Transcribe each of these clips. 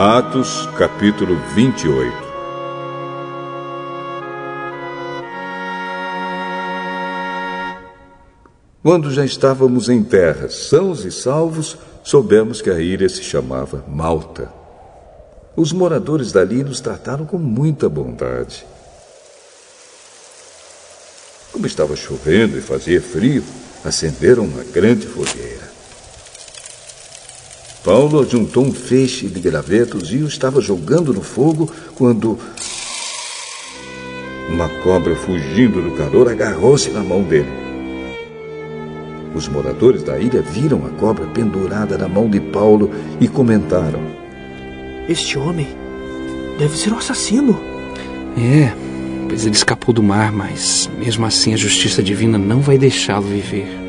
Atos, capítulo 28 Quando já estávamos em terra, sãos e salvos, soubemos que a ilha se chamava Malta. Os moradores dali nos trataram com muita bondade. Como estava chovendo e fazia frio, acenderam uma grande fogueira. Paulo juntou um feixe de gravetos e o estava jogando no fogo quando. Uma cobra fugindo do calor agarrou-se na mão dele. Os moradores da ilha viram a cobra pendurada na mão de Paulo e comentaram: Este homem deve ser um assassino. É, pois ele escapou do mar, mas mesmo assim a justiça divina não vai deixá-lo viver.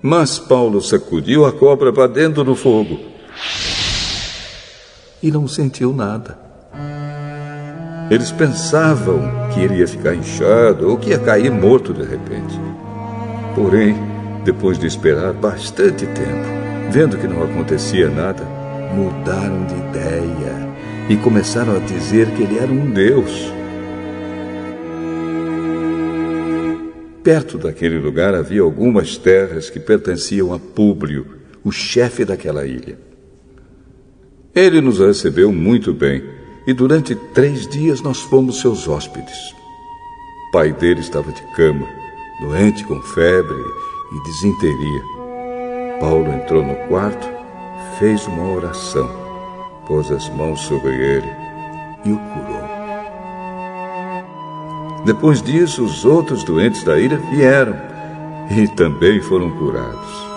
Mas Paulo sacudiu a cobra para dentro do fogo e não sentiu nada. Eles pensavam que ele ia ficar inchado ou que ia cair morto de repente. Porém, depois de esperar bastante tempo, vendo que não acontecia nada, mudaram de ideia e começaram a dizer que ele era um deus. Perto daquele lugar havia algumas terras que pertenciam a Públio, o chefe daquela ilha. Ele nos recebeu muito bem e durante três dias nós fomos seus hóspedes. O pai dele estava de cama, doente com febre e desinteria. Paulo entrou no quarto, fez uma oração, pôs as mãos sobre ele e o curou. Depois disso, os outros doentes da ilha vieram e também foram curados.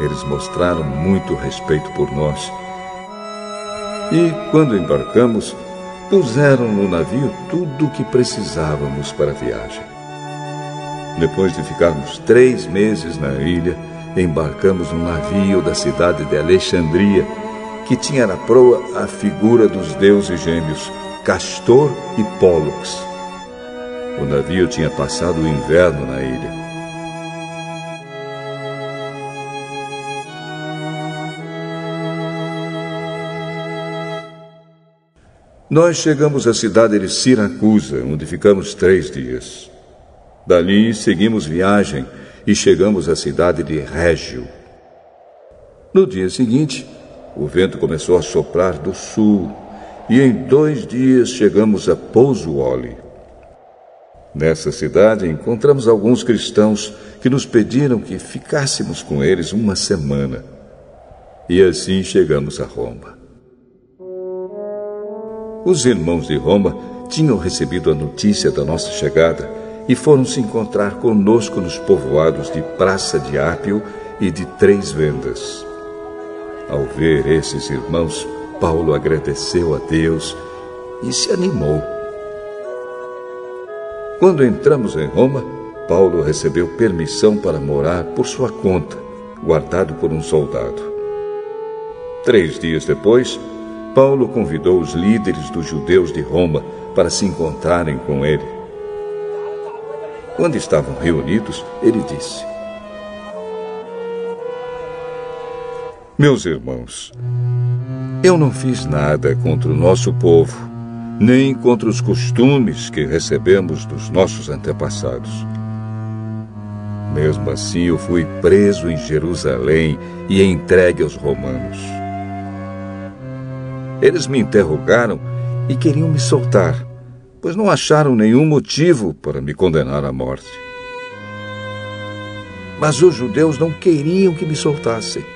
Eles mostraram muito respeito por nós. E, quando embarcamos, puseram no navio tudo o que precisávamos para a viagem. Depois de ficarmos três meses na ilha, embarcamos num navio da cidade de Alexandria, que tinha na proa a figura dos deuses gêmeos Castor e Pólux. O navio tinha passado o inverno na ilha. Nós chegamos à cidade de Siracusa, onde ficamos três dias. Dali seguimos viagem e chegamos à cidade de Régio. No dia seguinte, o vento começou a soprar do sul e em dois dias chegamos a Pousuoli. Nessa cidade encontramos alguns cristãos que nos pediram que ficássemos com eles uma semana. E assim chegamos a Roma. Os irmãos de Roma tinham recebido a notícia da nossa chegada e foram se encontrar conosco nos povoados de Praça de Ápio e de Três Vendas. Ao ver esses irmãos, Paulo agradeceu a Deus e se animou quando entramos em Roma, Paulo recebeu permissão para morar por sua conta, guardado por um soldado. Três dias depois, Paulo convidou os líderes dos judeus de Roma para se encontrarem com ele. Quando estavam reunidos, ele disse: Meus irmãos, eu não fiz nada contra o nosso povo nem contra os costumes que recebemos dos nossos antepassados. Mesmo assim, eu fui preso em Jerusalém e entregue aos romanos. Eles me interrogaram e queriam me soltar, pois não acharam nenhum motivo para me condenar à morte. Mas os judeus não queriam que me soltassem.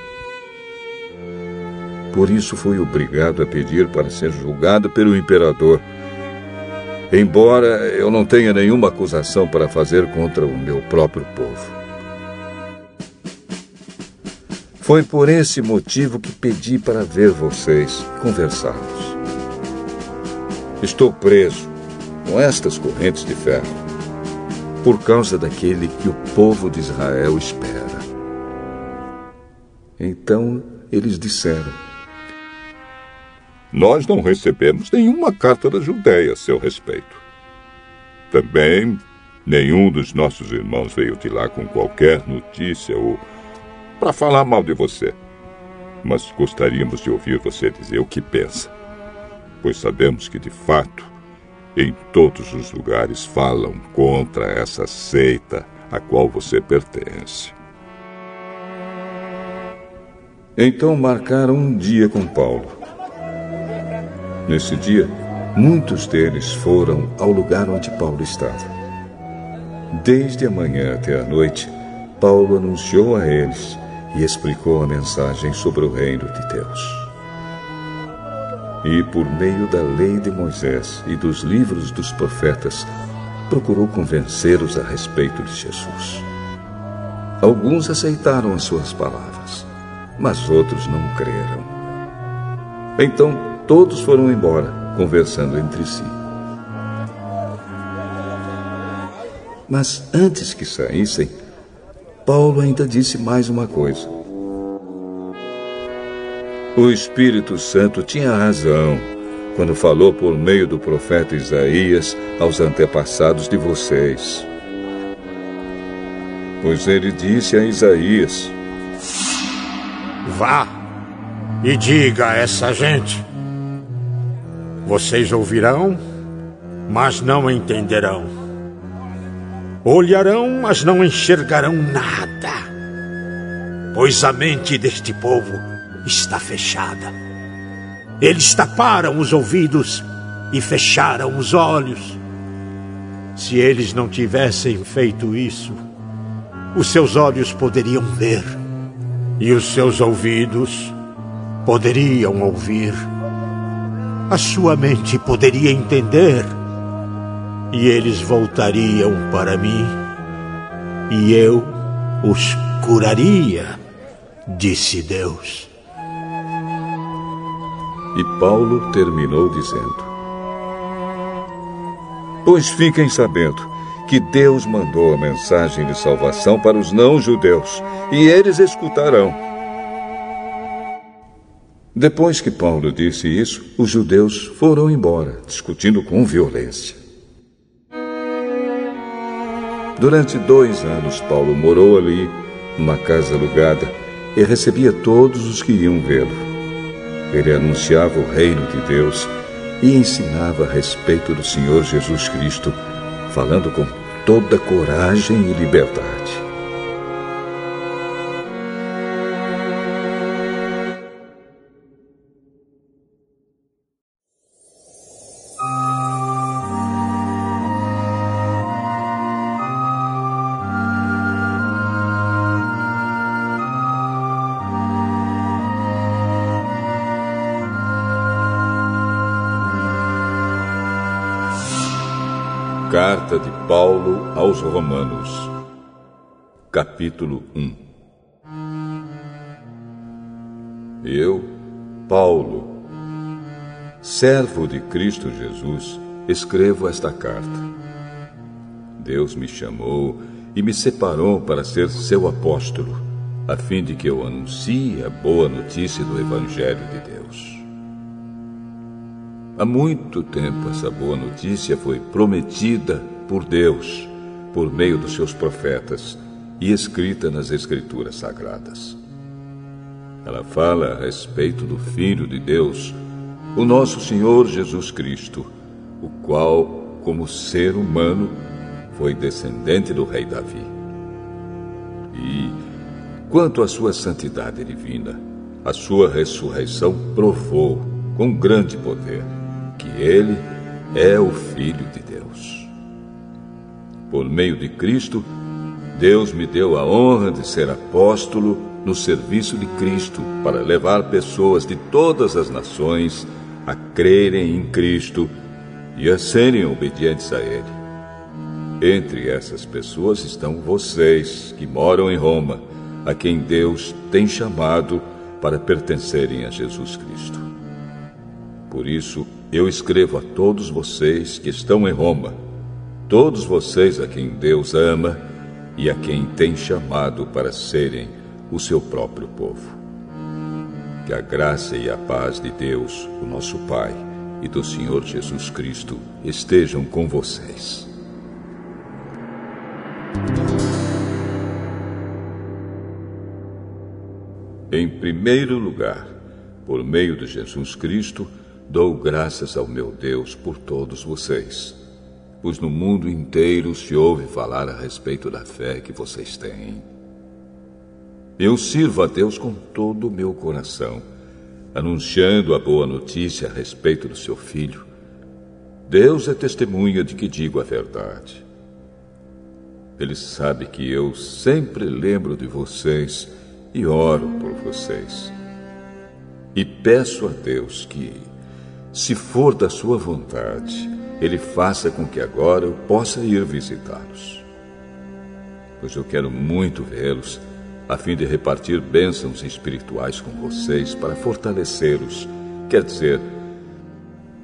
Por isso fui obrigado a pedir para ser julgado pelo imperador. Embora eu não tenha nenhuma acusação para fazer contra o meu próprio povo. Foi por esse motivo que pedi para ver vocês conversarmos. Estou preso com estas correntes de ferro por causa daquele que o povo de Israel espera. Então eles disseram: nós não recebemos nenhuma carta da Judéia a seu respeito. Também nenhum dos nossos irmãos veio de lá com qualquer notícia ou para falar mal de você. mas gostaríamos de ouvir você dizer o que pensa, pois sabemos que, de fato, em todos os lugares falam contra essa seita a qual você pertence. Então marcaram um dia com Paulo. Nesse dia, muitos deles foram ao lugar onde Paulo estava. Desde a manhã até a noite, Paulo anunciou a eles e explicou a mensagem sobre o reino de Deus. E, por meio da lei de Moisés e dos livros dos profetas, procurou convencê-los a respeito de Jesus. Alguns aceitaram as suas palavras, mas outros não creram. Então todos foram embora, conversando entre si. Mas antes que saíssem, Paulo ainda disse mais uma coisa. O Espírito Santo tinha razão quando falou por meio do profeta Isaías aos antepassados de vocês. Pois ele disse a Isaías: Vá e diga a essa gente: Vocês ouvirão, mas não entenderão. Olharão, mas não enxergarão nada. Pois a mente deste povo está fechada. Eles taparam os ouvidos e fecharam os olhos. Se eles não tivessem feito isso, os seus olhos poderiam ver e os seus ouvidos poderiam ouvir. A sua mente poderia entender e eles voltariam para mim e eu os curaria, disse Deus. E Paulo terminou dizendo: Pois fiquem sabendo que Deus mandou a mensagem de salvação para os não-judeus, e eles escutarão. Depois que Paulo disse isso, os judeus foram embora, discutindo com violência. Durante dois anos, Paulo morou ali, numa casa alugada, e recebia todos os que iam vê-lo. Ele anunciava o reino de Deus e ensinava a respeito do Senhor Jesus Cristo, falando com toda coragem e liberdade. Paulo aos Romanos, capítulo 1 Eu, Paulo, servo de Cristo Jesus, escrevo esta carta. Deus me chamou e me separou para ser seu apóstolo, a fim de que eu anuncie a boa notícia do Evangelho de Deus. Há muito tempo essa boa notícia foi prometida por Deus, por meio dos seus profetas, e escrita nas Escrituras Sagradas. Ela fala a respeito do Filho de Deus, o nosso Senhor Jesus Cristo, o qual, como ser humano, foi descendente do rei Davi. E, quanto à sua santidade divina, a sua ressurreição provou, com grande poder, que ele é o Filho de. Por meio de Cristo, Deus me deu a honra de ser apóstolo no serviço de Cristo para levar pessoas de todas as nações a crerem em Cristo e a serem obedientes a Ele. Entre essas pessoas estão vocês que moram em Roma, a quem Deus tem chamado para pertencerem a Jesus Cristo. Por isso, eu escrevo a todos vocês que estão em Roma, todos vocês a quem Deus ama e a quem tem chamado para serem o seu próprio povo. Que a graça e a paz de Deus, o nosso Pai, e do Senhor Jesus Cristo estejam com vocês. Em primeiro lugar, por meio de Jesus Cristo, dou graças ao meu Deus por todos vocês, pois no mundo inteiro se ouve falar a respeito da fé que vocês têm. Eu sirvo a Deus com todo o meu coração, anunciando a boa notícia a respeito do seu filho. Deus é testemunha de que digo a verdade. Ele sabe que eu sempre lembro de vocês e oro por vocês. E peço a Deus que, se for da sua vontade, Ele faça com que agora eu possa ir visitá-los. Pois eu quero muito vê-los, a fim de repartir bênçãos espirituais com vocês para fortalecê-los. Quer dizer,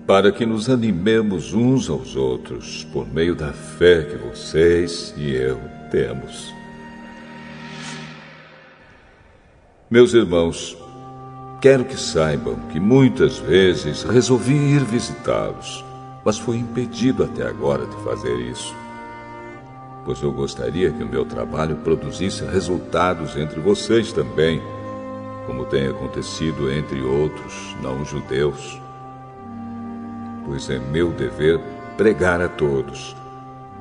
para que nos animemos uns aos outros por meio da fé que vocês e eu temos. Meus irmãos, quero que saibam que muitas vezes resolvi ir visitá-los, mas fui impedido até agora de fazer isso. Pois eu gostaria que o meu trabalho produzisse resultados entre vocês também, como tem acontecido entre outros não-judeus pois é meu dever pregar a todos,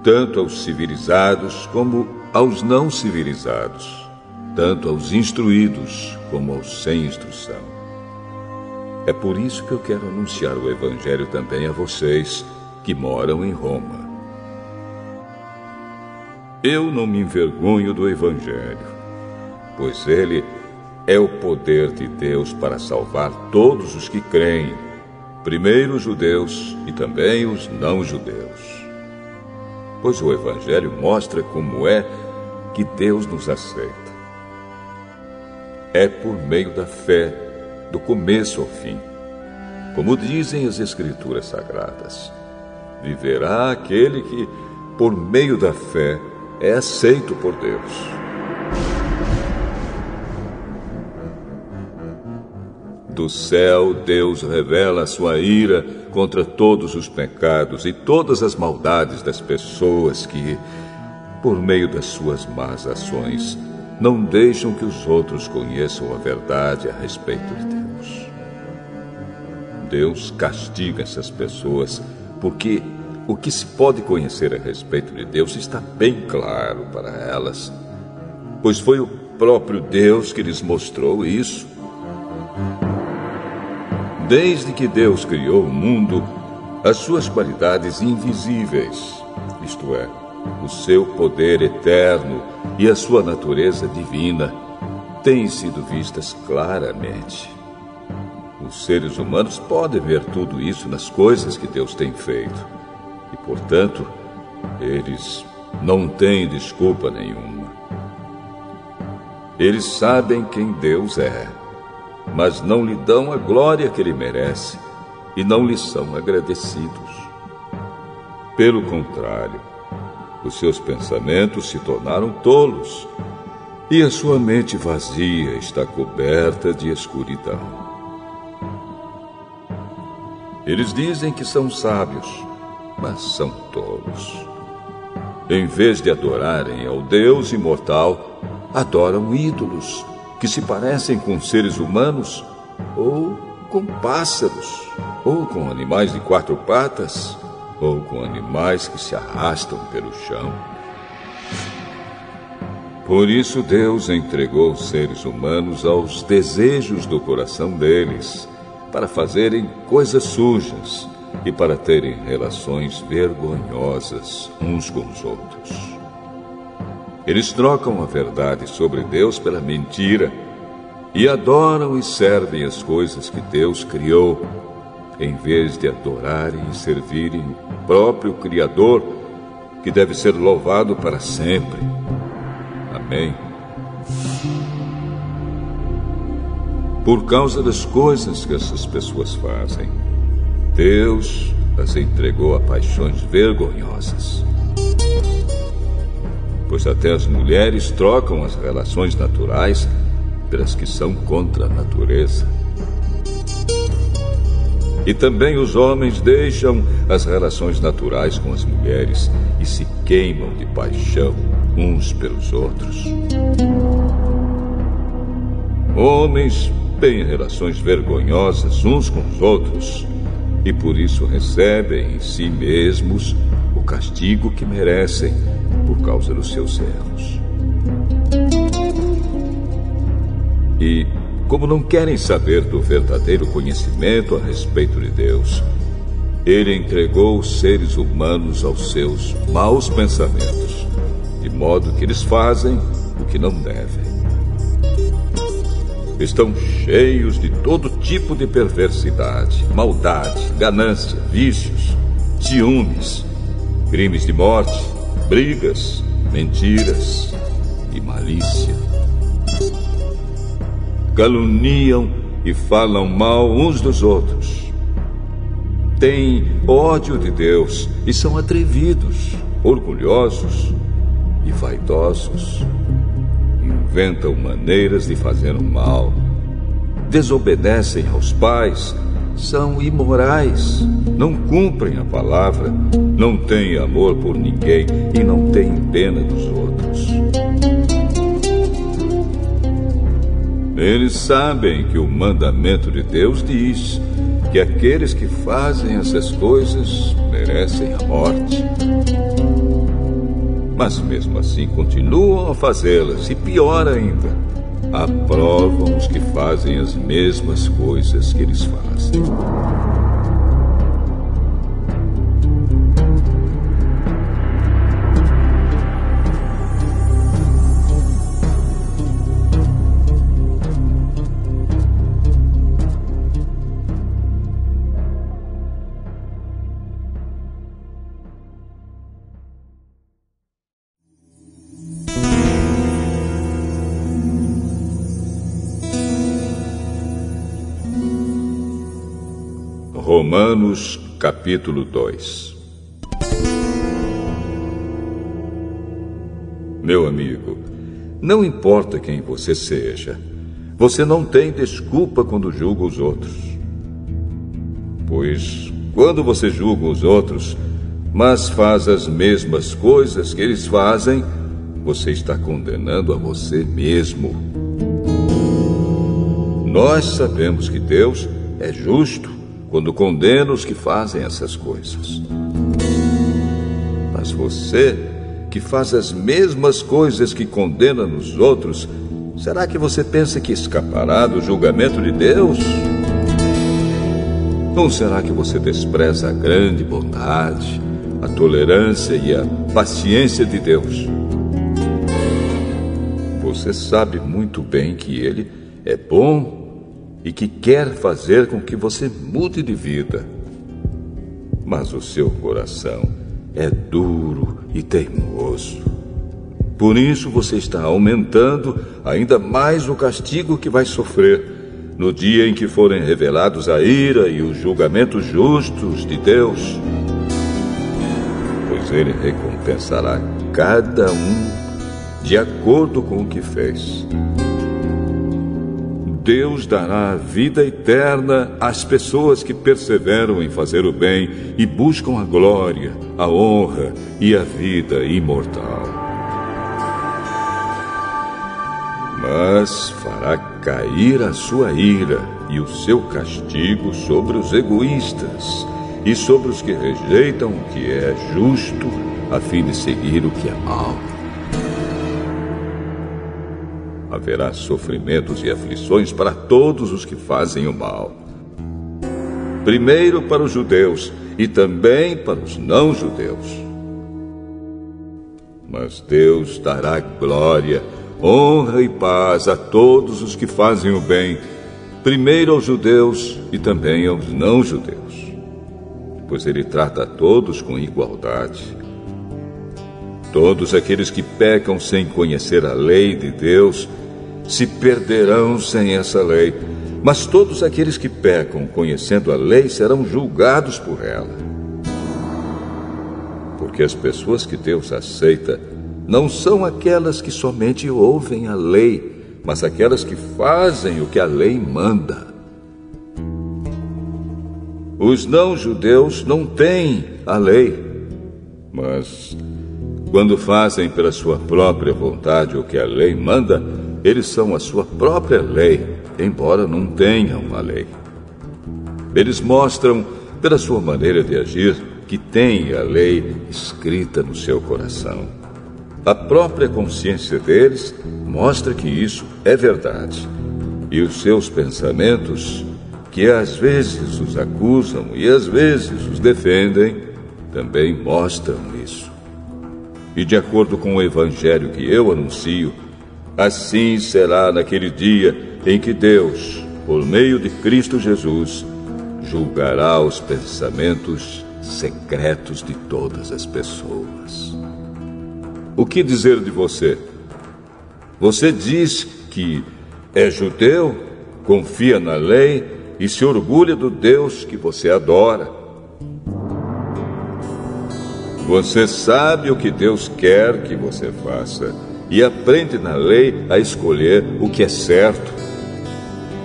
tanto aos civilizados como aos não civilizados, tanto aos instruídos como aos sem instrução. É por isso que eu quero anunciar o Evangelho também a vocês que moram em Roma. Eu não me envergonho do Evangelho, pois ele é o poder de Deus para salvar todos os que creem primeiro os judeus e também os não-judeus. Pois o Evangelho mostra como é que Deus nos aceita. É por meio da fé, do começo ao fim. Como dizem as Escrituras Sagradas: viverá aquele que, por meio da fé, é aceito por Deus. Do céu, Deus revela a sua ira contra todos os pecados e todas as maldades das pessoas que, por meio das suas más ações, não deixam que os outros conheçam a verdade a respeito de. Deus castiga essas pessoas porque o que se pode conhecer a respeito de Deus está bem claro para elas, pois foi o próprio Deus que lhes mostrou isso. Desde que Deus criou o mundo, as suas qualidades invisíveis, isto é, o seu poder eterno e a sua natureza divina, têm sido vistas claramente. Os seres humanos podem ver tudo isso nas coisas que Deus tem feito. E, portanto, eles não têm desculpa nenhuma. Eles sabem quem Deus é mas não lhe dão a glória que ele merece e não lhe são agradecidos. Pelo contrário, os seus pensamentos se tornaram tolos e a sua mente vazia está coberta de escuridão. Eles dizem que são sábios, mas são tolos. Em vez de adorarem ao Deus imortal, adoram ídolos que se parecem com seres humanos, ou com pássaros, ou com animais de quatro patas, ou com animais que se arrastam pelo chão. Por isso Deus entregou os seres humanos aos desejos do coração deles, para fazerem coisas sujas e para terem relações vergonhosas uns com os outros. Eles trocam a verdade sobre Deus pela mentira e adoram e servem as coisas que Deus criou, em vez de adorarem e servirem o próprio Criador, que deve ser louvado para sempre. Amém. Por causa das coisas que essas pessoas fazem, Deus as entregou a paixões vergonhosas pois até as mulheres trocam as relações naturais pelas que são contra a natureza. E também os homens deixam as relações naturais com as mulheres e se queimam de paixão uns pelos outros. Homens têm relações vergonhosas uns com os outros e por isso recebem em si mesmos o castigo que merecem por causa dos seus erros. E, como não querem saber do verdadeiro conhecimento a respeito de Deus, ele entregou os seres humanos aos seus maus pensamentos, de modo que eles fazem o que não devem. Estão cheios de todo tipo de perversidade, maldade, ganância, vícios, ciúmes, crimes de morte, brigas, mentiras e malícia. Caluniam e falam mal uns dos outros têm ódio de Deus e são atrevidos, orgulhosos e vaidosos. Inventam maneiras de fazer o mal, desobedecem aos pais, são imorais, não cumprem a palavra, não têm amor por ninguém e não têm pena dos outros. Eles sabem que o mandamento de Deus diz que aqueles que fazem essas coisas merecem a morte. Mas mesmo assim continuam a fazê-las, e pior ainda, aprovam os que fazem as mesmas coisas que eles fazem. Romanos capítulo 2 Meu amigo, não importa quem você seja, você não tem desculpa quando julga os outros. Pois quando você julga os outros, mas faz as mesmas coisas que eles fazem, você está condenando a você mesmo. Nós sabemos que Deus é justo quando condena os que fazem essas coisas. Mas você, que faz as mesmas coisas que condena nos outros, será que você pensa que escapará do julgamento de Deus? Ou será que você despreza a grande bondade, a tolerância e a paciência de Deus? Você sabe muito bem que Ele é bom e que quer fazer com que você mude de vida. Mas o seu coração é duro e teimoso. Por isso você está aumentando ainda mais o castigo que vai sofrer no dia em que forem revelados a ira e os julgamentos justos de Deus. Pois ele recompensará cada um de acordo com o que fez. Deus dará vida eterna às pessoas que perseveram em fazer o bem e buscam a glória, a honra e a vida imortal. Mas fará cair a sua ira e o seu castigo sobre os egoístas e sobre os que rejeitam o que é justo a fim de seguir o que é mal haverá sofrimentos e aflições para todos os que fazem o mal. Primeiro para os judeus e também para os não-judeus. Mas Deus dará glória, honra e paz a todos os que fazem o bem, primeiro aos judeus e também aos não-judeus. Pois Ele trata a todos com igualdade. Todos aqueles que pecam sem conhecer a lei de Deus se perderão sem essa lei. Mas todos aqueles que pecam conhecendo a lei serão julgados por ela. Porque as pessoas que Deus aceita não são aquelas que somente ouvem a lei, mas aquelas que fazem o que a lei manda. Os não-judeus não têm a lei, mas quando fazem pela sua própria vontade o que a lei manda, eles são a sua própria lei, embora não tenham uma lei. Eles mostram, pela sua maneira de agir, que têm a lei escrita no seu coração. A própria consciência deles mostra que isso é verdade. E os seus pensamentos, que às vezes os acusam e às vezes os defendem, também mostram isso. E de acordo com o evangelho que eu anuncio, assim será naquele dia em que Deus, por meio de Cristo Jesus, julgará os pensamentos secretos de todas as pessoas. O que dizer de você? Você diz que é judeu, confia na lei e se orgulha do Deus que você adora. Você sabe o que Deus quer que você faça e aprende na lei a escolher o que é certo.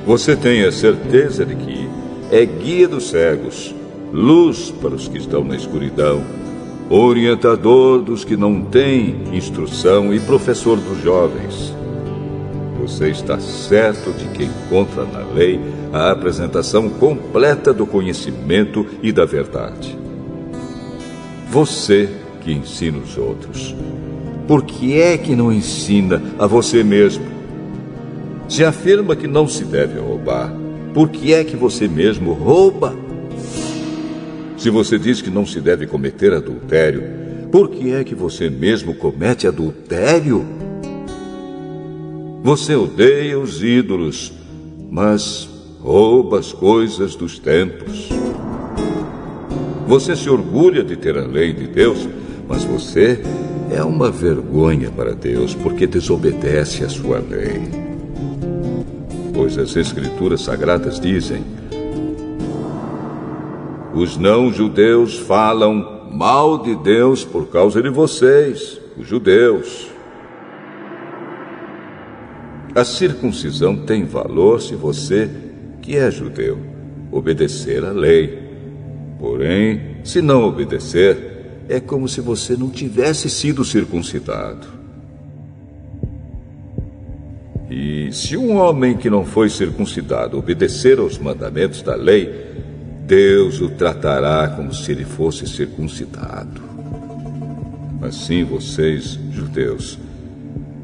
Você tem a certeza de que é guia dos cegos, luz para os que estão na escuridão, orientador dos que não têm instrução e professor dos jovens. Você está certo de que encontra na lei a apresentação completa do conhecimento e da verdade. Você que ensina os outros, por que é que não ensina a você mesmo? Se afirma que não se deve roubar, por que é que você mesmo rouba? Se você diz que não se deve cometer adultério, por que é que você mesmo comete adultério? Você odeia os ídolos, mas rouba as coisas dos templos. Você se orgulha de ter a lei de Deus, mas você é uma vergonha para Deus porque desobedece a sua lei. Pois as Escrituras Sagradas dizem: os não-judeus falam mal de Deus por causa de vocês, os judeus. A circuncisão tem valor se você, que é judeu, obedecer à lei. Porém, se não obedecer, é como se você não tivesse sido circuncidado. E se um homem que não foi circuncidado obedecer aos mandamentos da lei, Deus o tratará como se ele fosse circuncidado. Assim vocês, judeus,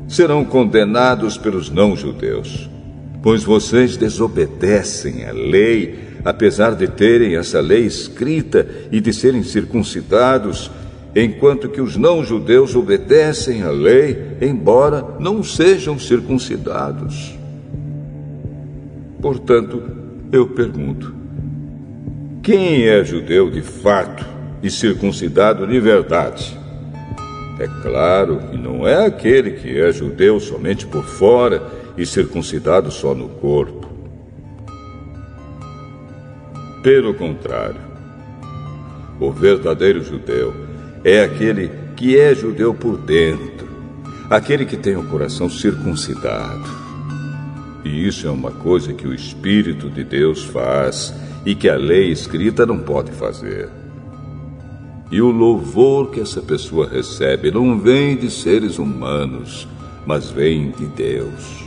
serão condenados pelos não-judeus, pois vocês desobedecem à lei, apesar de terem essa lei escrita e de serem circuncidados, enquanto que os não-judeus obedecem à lei, embora não sejam circuncidados. Portanto, eu pergunto: quem é judeu de fato e circuncidado de verdade? É claro que não é aquele que é judeu somente por fora e circuncidado só no corpo. Pelo contrário, o verdadeiro judeu é aquele que é judeu por dentro, aquele que tem o coração circuncidado. E isso é uma coisa que o Espírito de Deus faz e que a lei escrita não pode fazer. E o louvor que essa pessoa recebe não vem de seres humanos, mas vem de Deus.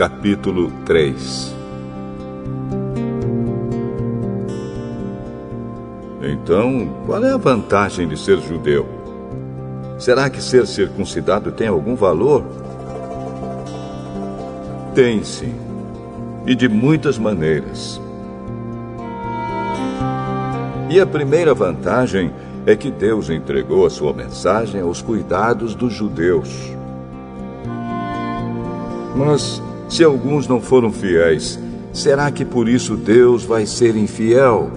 Capítulo 3 Então, qual é a vantagem de ser judeu? Será que ser circuncidado tem algum valor? Tem sim, e de muitas maneiras. E a primeira vantagem é que Deus entregou a sua mensagem aos cuidados dos judeus. Mas se alguns não foram fiéis, será que por isso Deus vai ser infiel?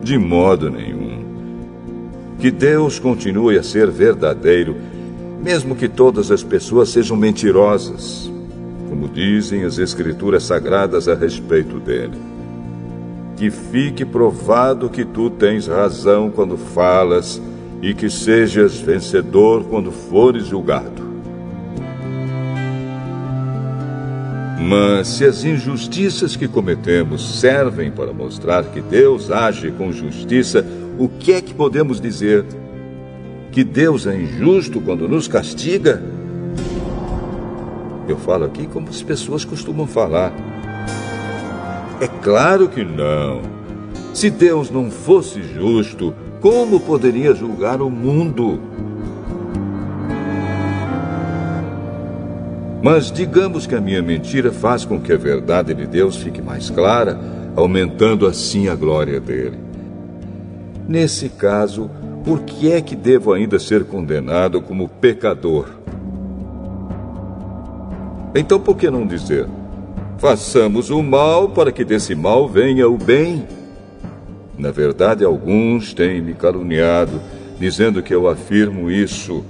De modo nenhum. Que Deus continue a ser verdadeiro, mesmo que todas as pessoas sejam mentirosas. Como dizem as Escrituras Sagradas a respeito dele. Que fique provado que tu tens razão quando falas e que sejas vencedor quando fores julgado. Mas se as injustiças que cometemos servem para mostrar que Deus age com justiça, o que é que podemos dizer? Que Deus é injusto quando nos castiga? Eu falo aqui como as pessoas costumam falar. É claro que não. Se Deus não fosse justo, como poderia julgar o mundo? Mas digamos que a minha mentira faz com que a verdade de Deus fique mais clara, aumentando assim a glória dele. Nesse caso, por que é que devo ainda ser condenado como pecador? Então por que não dizer: façamos o mal para que desse mal venha o bem? Na verdade, alguns têm me caluniado, dizendo que eu afirmo isso.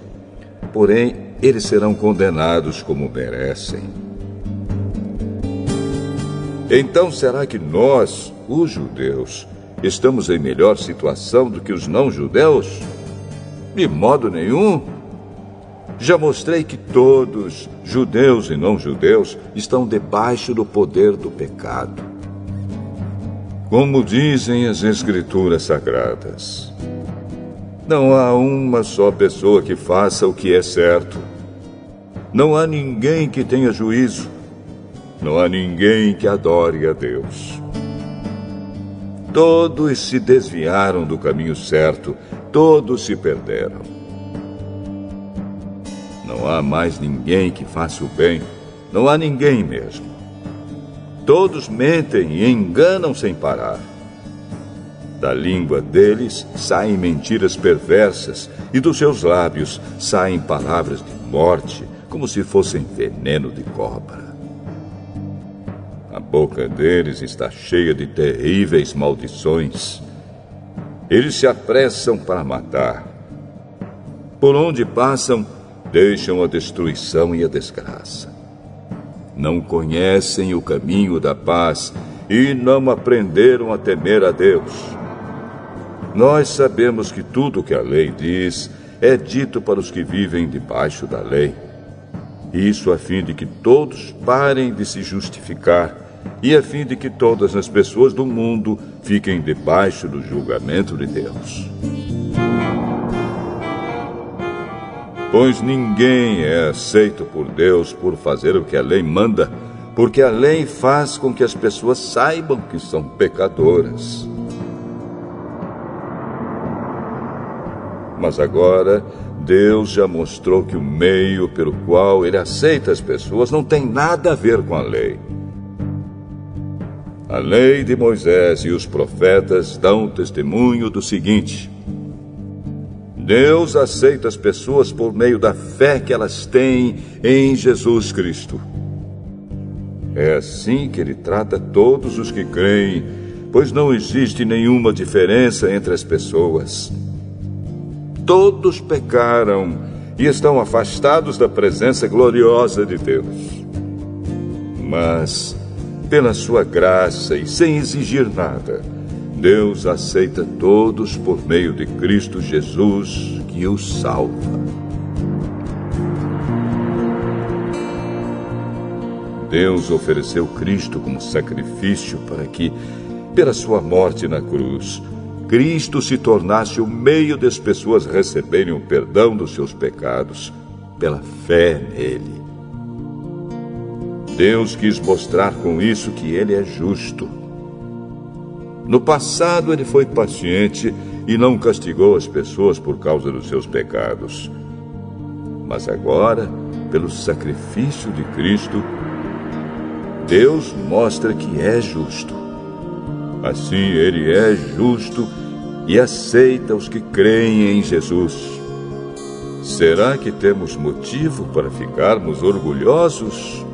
Porém, eles serão condenados como merecem. Então, será que nós, os judeus, estamos em melhor situação do que os não-judeus? De modo nenhum. Já mostrei que todos, judeus e não-judeus, estão debaixo do poder do pecado. Como dizem as Escrituras Sagradas, não há uma só pessoa que faça o que é certo. Não há ninguém que tenha juízo. Não há ninguém que adore a Deus. Todos se desviaram do caminho certo, todos se perderam. Não há mais ninguém que faça o bem, não há ninguém mesmo. Todos mentem e enganam sem parar. Da língua deles saem mentiras perversas, e dos seus lábios saem palavras de morte, como se fossem veneno de cobra. A boca deles está cheia de terríveis maldições. Eles se apressam para matar. Por onde passam, deixam a destruição e a desgraça não conhecem o caminho da paz e não aprenderam a temer a Deus. Nós sabemos que tudo o que a lei diz é dito para os que vivem debaixo da lei. Isso a fim de que todos parem de se justificar e a fim de que todas as pessoas do mundo fiquem debaixo do julgamento de Deus. Pois ninguém é aceito por Deus por fazer o que a lei manda, porque a lei faz com que as pessoas saibam que são pecadoras. Mas agora, Deus já mostrou que o meio pelo qual ele aceita as pessoas não tem nada a ver com a lei. A lei de Moisés e os profetas dão testemunho do seguinte: Deus aceita as pessoas por meio da fé que elas têm em Jesus Cristo. É assim que ele trata todos os que creem, pois não existe nenhuma diferença entre as pessoas. Todos pecaram e estão afastados da presença gloriosa de Deus. Mas, pela sua graça e sem exigir nada, Deus aceita todos por meio de Cristo Jesus, que os salva. Deus ofereceu Cristo como sacrifício para que, pela sua morte na cruz, Cristo se tornasse o meio das pessoas receberem o perdão dos seus pecados pela fé nele. Deus quis mostrar com isso que ele é justo no passado, ele foi paciente e não castigou as pessoas por causa dos seus pecados. Mas agora, pelo sacrifício de Cristo, Deus mostra que é justo. Assim, ele é justo e aceita os que creem em Jesus. Será que temos motivo para ficarmos orgulhosos?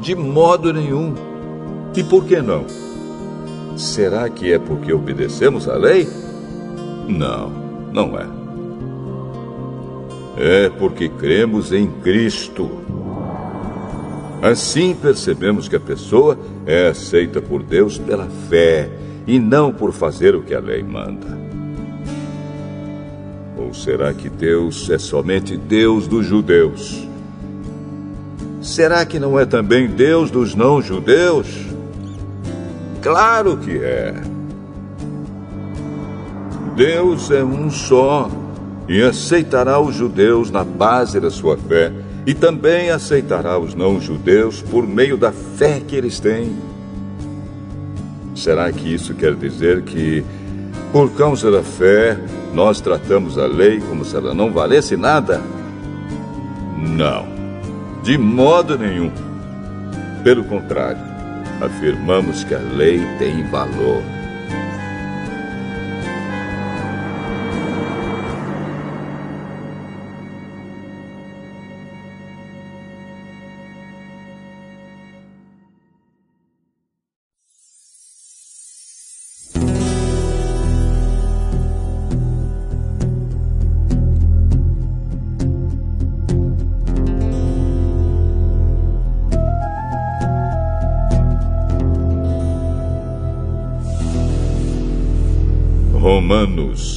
De modo nenhum. E por que não? Será que é porque obedecemos à lei? Não, não é. É porque cremos em Cristo. Assim percebemos que a pessoa é aceita por Deus pela fé e não por fazer o que a lei manda. Ou será que Deus é somente Deus dos judeus? Será que não é também Deus dos não-judeus? Claro que é. Deus é um só e aceitará os judeus na base da sua fé e também aceitará os não-judeus por meio da fé que eles têm. Será que isso quer dizer que, por causa da fé, nós tratamos a lei como se ela não valesse nada? Não, de modo nenhum. Pelo contrário, afirmamos que a lei tem valor.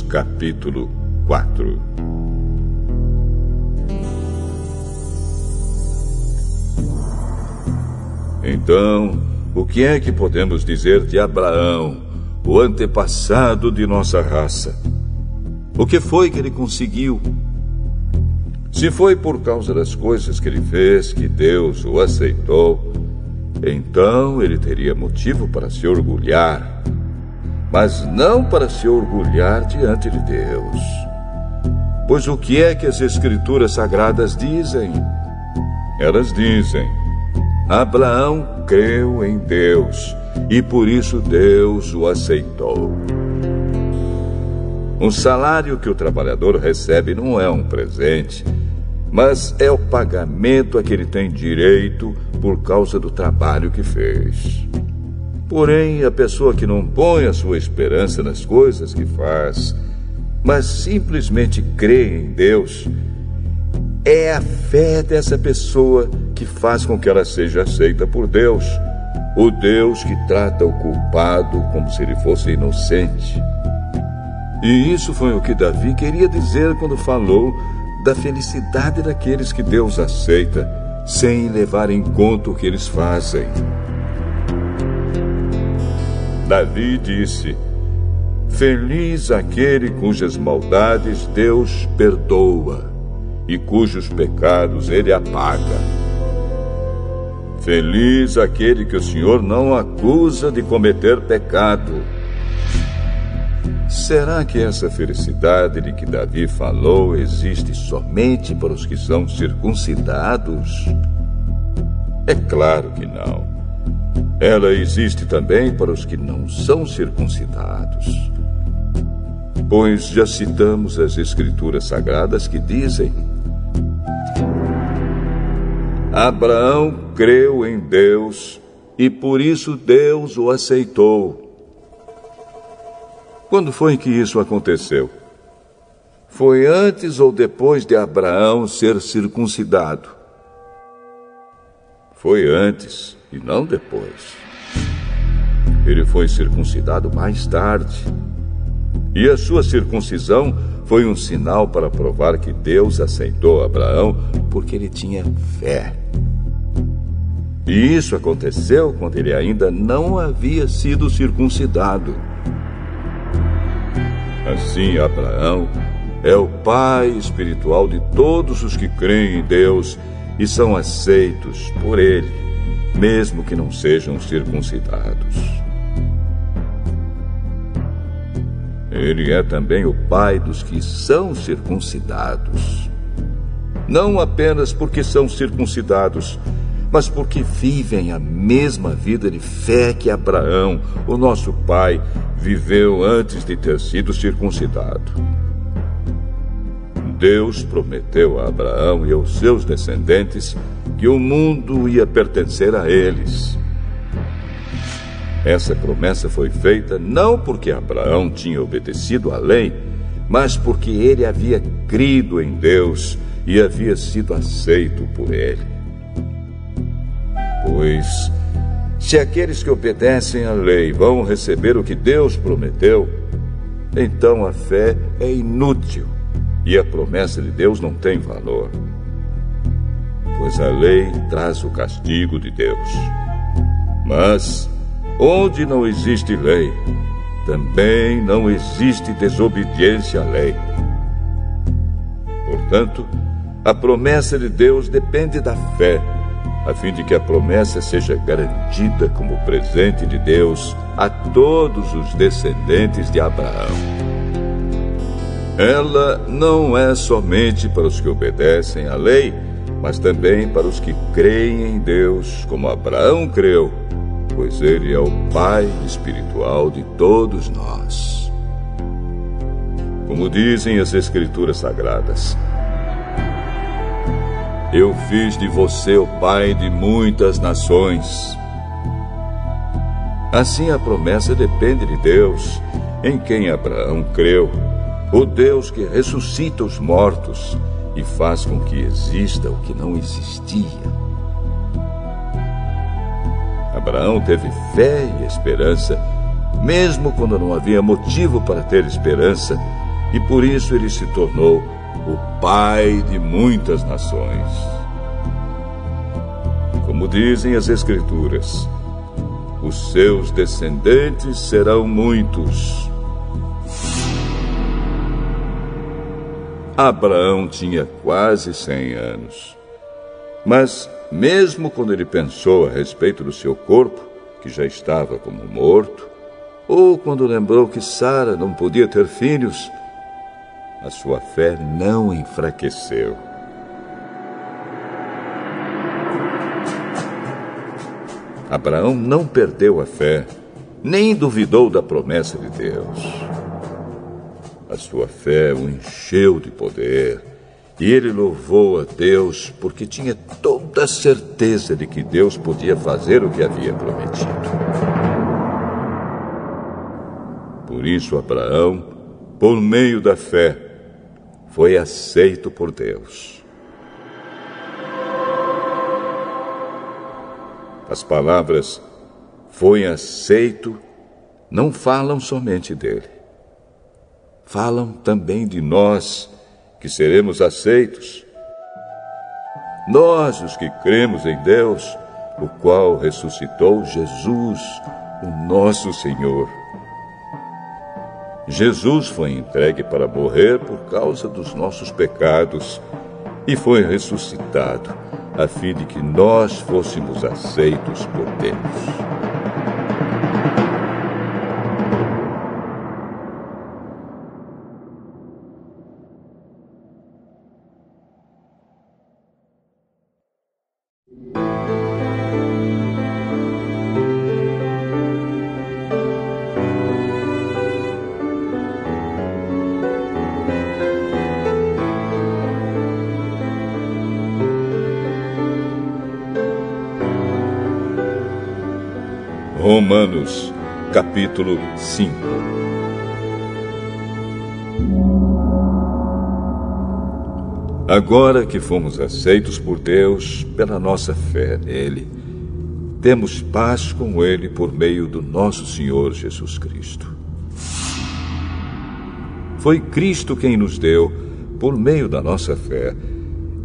Capítulo 4 Então, o que é que podemos dizer de Abraão, o antepassado de nossa raça? O que foi que ele conseguiu? Se foi por causa das coisas que ele fez que Deus o aceitou, então ele teria motivo para se orgulhar mas não para se orgulhar diante de Deus. Pois o que é que as Escrituras Sagradas dizem? Elas dizem: Abraão creu em Deus e por isso Deus o aceitou. O salário que o trabalhador recebe não é um presente, mas é o pagamento a que ele tem direito por causa do trabalho que fez. Porém, a pessoa que não põe a sua esperança nas coisas que faz, mas simplesmente crê em Deus, é a fé dessa pessoa que faz com que ela seja aceita por Deus, o Deus que trata o culpado como se ele fosse inocente. E isso foi o que Davi queria dizer quando falou da felicidade daqueles que Deus aceita, sem levar em conta o que eles fazem. Davi disse: Feliz aquele cujas maldades Deus perdoa e cujos pecados ele apaga. Feliz aquele que o Senhor não acusa de cometer pecado. Será que essa felicidade de que Davi falou existe somente para os que são circuncidados? É claro que não. Ela existe também para os que não são circuncidados. Pois já citamos as Escrituras Sagradas que dizem: Abraão creu em Deus e por isso Deus o aceitou. Quando foi que isso aconteceu? Foi antes ou depois de Abraão ser circuncidado? Foi antes e não depois. Ele foi circuncidado mais tarde. E a sua circuncisão foi um sinal para provar que Deus aceitou Abraão porque ele tinha fé. E isso aconteceu quando ele ainda não havia sido circuncidado. Assim, Abraão é o pai espiritual de todos os que creem em Deus e são aceitos por ele mesmo que não sejam circuncidados. Ele é também o pai dos que são circuncidados. Não apenas porque são circuncidados, mas porque vivem a mesma vida de fé que Abraão, o nosso pai, viveu antes de ter sido circuncidado. Deus prometeu a Abraão e aos seus descendentes que o mundo ia pertencer a eles. Essa promessa foi feita não porque Abraão tinha obedecido à lei, mas porque ele havia crido em Deus e havia sido aceito por ele. Pois, se aqueles que obedecem à lei vão receber o que Deus prometeu, então a fé é inútil e a promessa de Deus não tem valor. Pois a lei traz o castigo de Deus. Mas, onde não existe lei, também não existe desobediência à lei. Portanto, a promessa de Deus depende da fé, a fim de que a promessa seja garantida como presente de Deus a todos os descendentes de Abraão. Ela não é somente para os que obedecem à lei, mas também para os que creem em Deus, como Abraão creu, pois ele é o Pai espiritual de todos nós. Como dizem as Escrituras Sagradas, eu fiz de você o pai de muitas nações. Assim a promessa depende de Deus, em quem Abraão creu, o Deus que ressuscita os mortos e faz com que exista o que não existia. Abraão teve fé e esperança, mesmo quando não havia motivo para ter esperança, e por isso ele se tornou o pai de muitas nações. Como dizem as Escrituras, os seus descendentes serão muitos. Abraão tinha quase cem anos. Mas, mesmo quando ele pensou a respeito do seu corpo, que já estava como morto, ou quando lembrou que Sara não podia ter filhos, a sua fé não enfraqueceu. Abraão não perdeu a fé, nem duvidou da promessa de Deus. A sua fé o encheu de poder e ele louvou a Deus porque tinha toda a certeza de que Deus podia fazer o que havia prometido. Por isso, Abraão, por meio da fé, foi aceito por Deus. As palavras foi aceito não falam somente dele. Falam também de nós que seremos aceitos. Nós, os que cremos em Deus, o qual ressuscitou Jesus, o nosso Senhor. Jesus foi entregue para morrer por causa dos nossos pecados e foi ressuscitado, a fim de que nós fôssemos aceitos por Deus. Capítulo 5. Agora que fomos aceitos por Deus pela nossa fé nele, temos paz com ele por meio do nosso Senhor Jesus Cristo. Foi Cristo quem nos deu, por meio da nossa fé,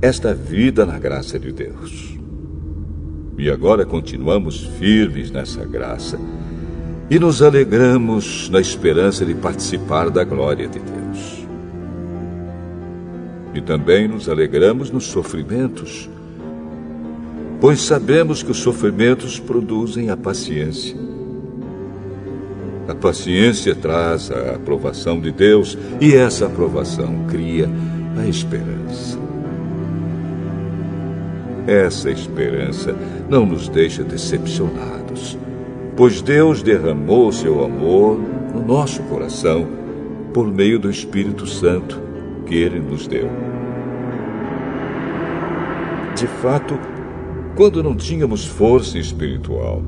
esta vida na graça de Deus. E agora continuamos firmes nessa graça e nos alegramos na esperança de participar da glória de Deus. E também nos alegramos nos sofrimentos, pois sabemos que os sofrimentos produzem a paciência. A paciência traz a aprovação de Deus e essa aprovação cria a esperança. Essa esperança não nos deixa decepcionados, pois Deus derramou seu amor no nosso coração por meio do Espírito Santo que Ele nos deu. De fato, quando não tínhamos força espiritual,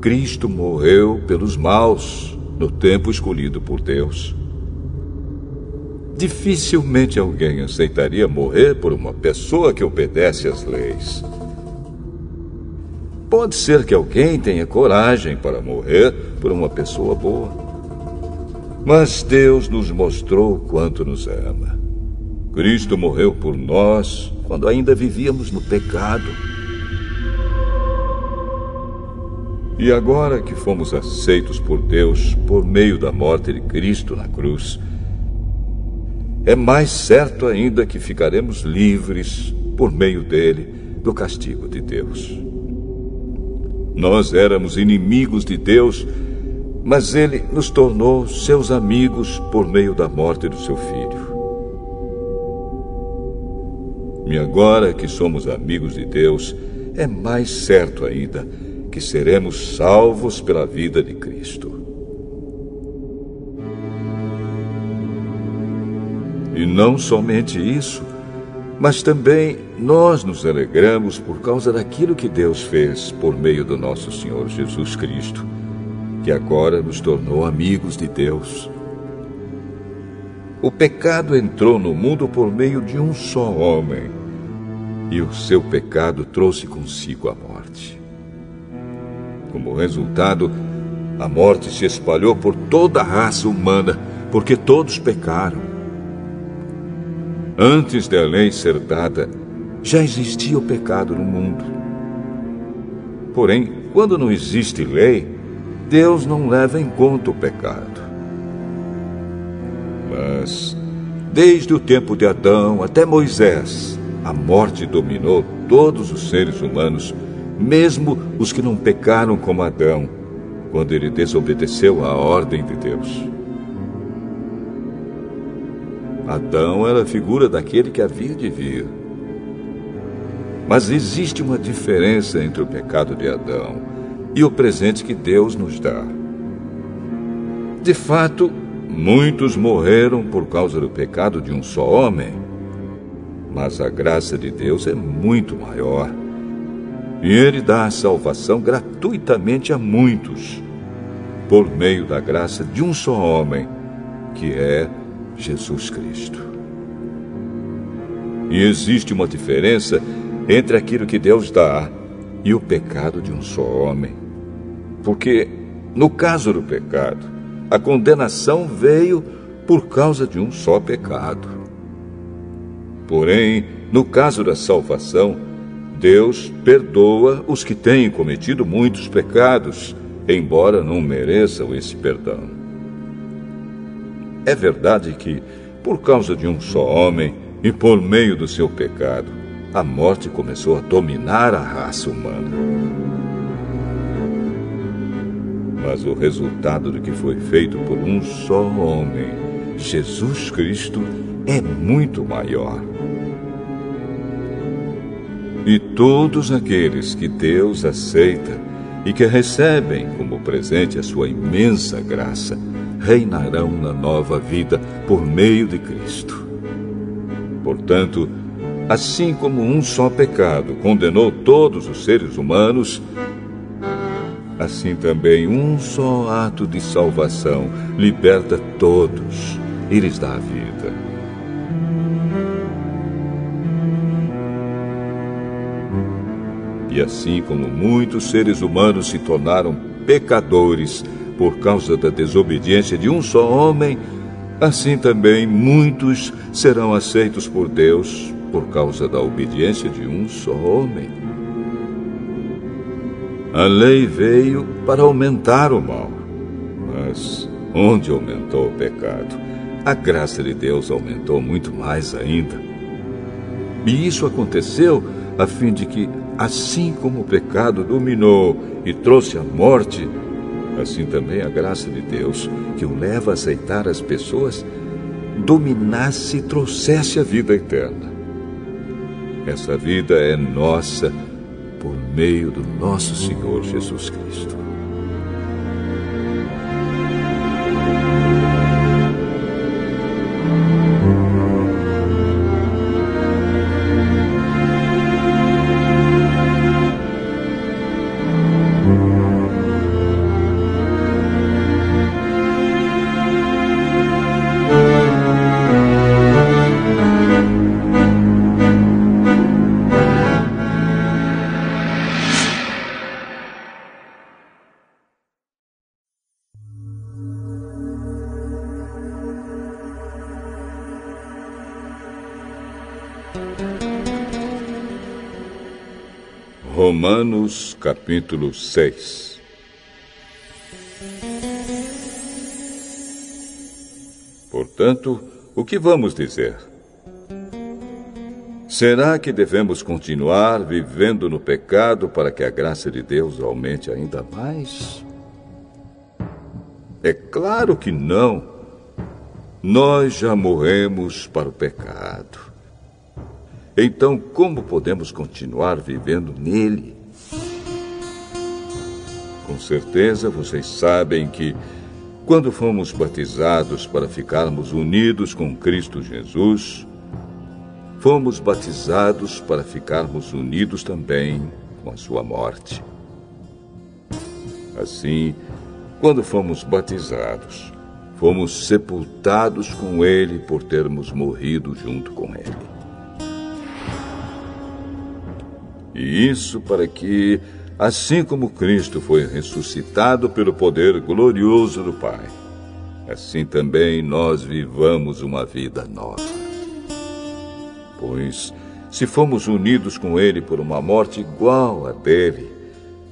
Cristo morreu pelos maus no tempo escolhido por Deus. Dificilmente alguém aceitaria morrer por uma pessoa que obedece às leis. Pode ser que alguém tenha coragem para morrer por uma pessoa boa. Mas Deus nos mostrou quanto nos ama. Cristo morreu por nós quando ainda vivíamos no pecado. E agora que fomos aceitos por Deus por meio da morte de Cristo na cruz, é mais certo ainda que ficaremos livres por meio dele do castigo de Deus. Nós éramos inimigos de Deus, mas ele nos tornou seus amigos por meio da morte do seu filho. E agora que somos amigos de Deus, é mais certo ainda que seremos salvos pela vida de Cristo. E não somente isso, mas também nós nos alegramos por causa daquilo que Deus fez por meio do nosso Senhor Jesus Cristo, que agora nos tornou amigos de Deus. O pecado entrou no mundo por meio de um só homem, e o seu pecado trouxe consigo a morte. Como resultado, a morte se espalhou por toda a raça humana, porque todos pecaram. Antes da lei ser dada, já existia o pecado no mundo. Porém, quando não existe lei, Deus não leva em conta o pecado. Mas, desde o tempo de Adão até Moisés, a morte dominou todos os seres humanos, mesmo os que não pecaram como Adão, quando ele desobedeceu à ordem de Deus. Adão era a figura daquele que havia de vir. Mas existe uma diferença entre o pecado de Adão e o presente que Deus nos dá. De fato, muitos morreram por causa do pecado de um só homem. Mas a graça de Deus é muito maior. E Ele dá a salvação gratuitamente a muitos, por meio da graça de um só homem, que é Jesus Cristo. E existe uma diferença entre aquilo que Deus dá e o pecado de um só homem. Porque, no caso do pecado, a condenação veio por causa de um só pecado. Porém, no caso da salvação, Deus perdoa os que têm cometido muitos pecados, embora não mereçam esse perdão. É verdade que, por causa de um só homem e por meio do seu pecado, a morte começou a dominar a raça humana. Mas o resultado do que foi feito por um só homem, Jesus Cristo, é muito maior. E todos aqueles que Deus aceita e que recebem como presente a sua imensa graça, reinarão na nova vida por meio de Cristo. Portanto, assim como um só pecado condenou todos os seres humanos, assim também um só ato de salvação liberta todos e lhes dá a vida. E assim como muitos seres humanos se tornaram pecadores por causa da desobediência de um só homem, assim também muitos serão aceitos por Deus por causa da obediência de um só homem. A lei veio para aumentar o mal, mas onde aumentou o pecado, a graça de Deus aumentou muito mais ainda. E isso aconteceu a fim de que, assim como o pecado dominou e trouxe a morte, assim também a graça de Deus, que o leva a aceitar as pessoas, dominasse e trouxesse a vida eterna. Essa vida é nossa por meio do nosso Senhor Jesus Cristo. Romanos capítulo 6 Portanto, o que vamos dizer? Será que devemos continuar vivendo no pecado para que a graça de Deus aumente ainda mais? É claro que não. Nós já morremos para o pecado. Então, como podemos continuar vivendo nele? Com certeza vocês sabem que, quando fomos batizados para ficarmos unidos com Cristo Jesus, fomos batizados para ficarmos unidos também com a sua morte. Assim, quando fomos batizados, fomos sepultados com Ele por termos morrido junto com Ele. E isso para que, assim como Cristo foi ressuscitado pelo poder glorioso do Pai, assim também nós vivamos uma vida nova. Pois, se fomos unidos com Ele por uma morte igual a dele,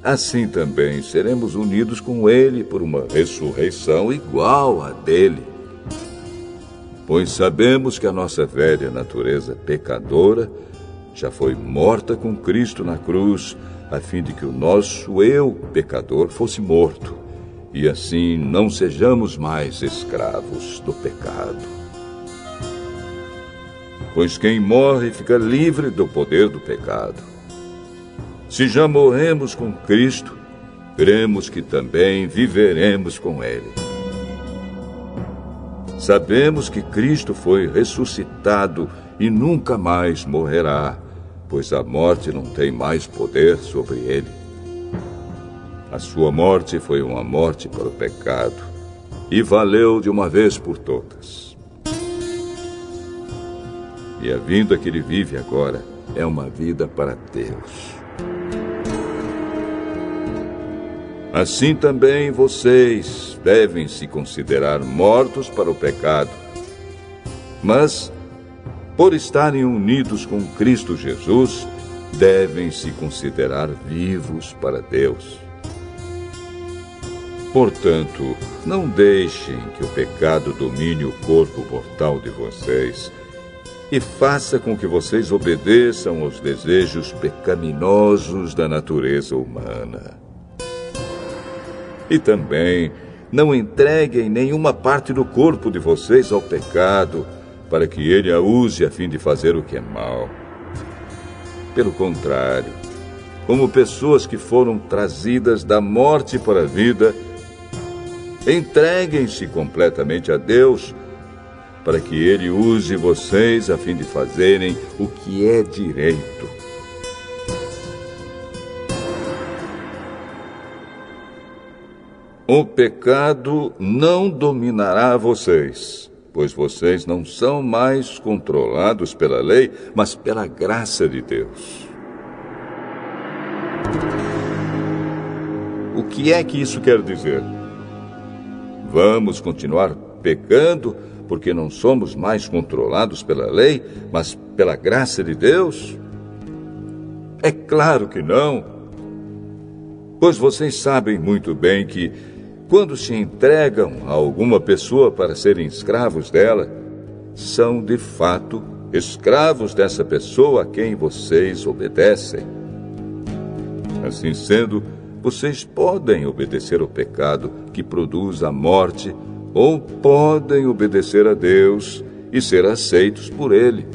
assim também seremos unidos com Ele por uma ressurreição igual a dele. Pois sabemos que a nossa velha natureza pecadora já foi morta com Cristo na cruz, a fim de que o nosso eu, pecador, fosse morto, e assim não sejamos mais escravos do pecado. Pois quem morre fica livre do poder do pecado. Se já morremos com Cristo, cremos que também viveremos com Ele. Sabemos que Cristo foi ressuscitado e nunca mais morrerá pois a morte não tem mais poder sobre ele. A sua morte foi uma morte para o pecado e valeu de uma vez por todas. E a vida que ele vive agora é uma vida para Deus. Assim também vocês devem se considerar mortos para o pecado, mas por estarem unidos com Cristo Jesus, devem se considerar vivos para Deus. Portanto, não deixem que o pecado domine o corpo mortal de vocês e faça com que vocês obedeçam aos desejos pecaminosos da natureza humana. E também não entreguem nenhuma parte do corpo de vocês ao pecado para que ele a use a fim de fazer o que é mal. Pelo contrário, como pessoas que foram trazidas da morte para a vida, entreguem-se completamente a Deus, para que ele use vocês a fim de fazerem o que é direito. O pecado não dominará vocês pois vocês não são mais controlados pela lei, mas pela graça de Deus. O que é que isso quer dizer? Vamos continuar pecando porque não somos mais controlados pela lei, mas pela graça de Deus? É claro que não. Pois vocês sabem muito bem que quando se entregam a alguma pessoa para serem escravos dela, são de fato escravos dessa pessoa a quem vocês obedecem. Assim sendo, vocês podem obedecer ao pecado que produz a morte, ou podem obedecer a Deus e ser aceitos por Ele.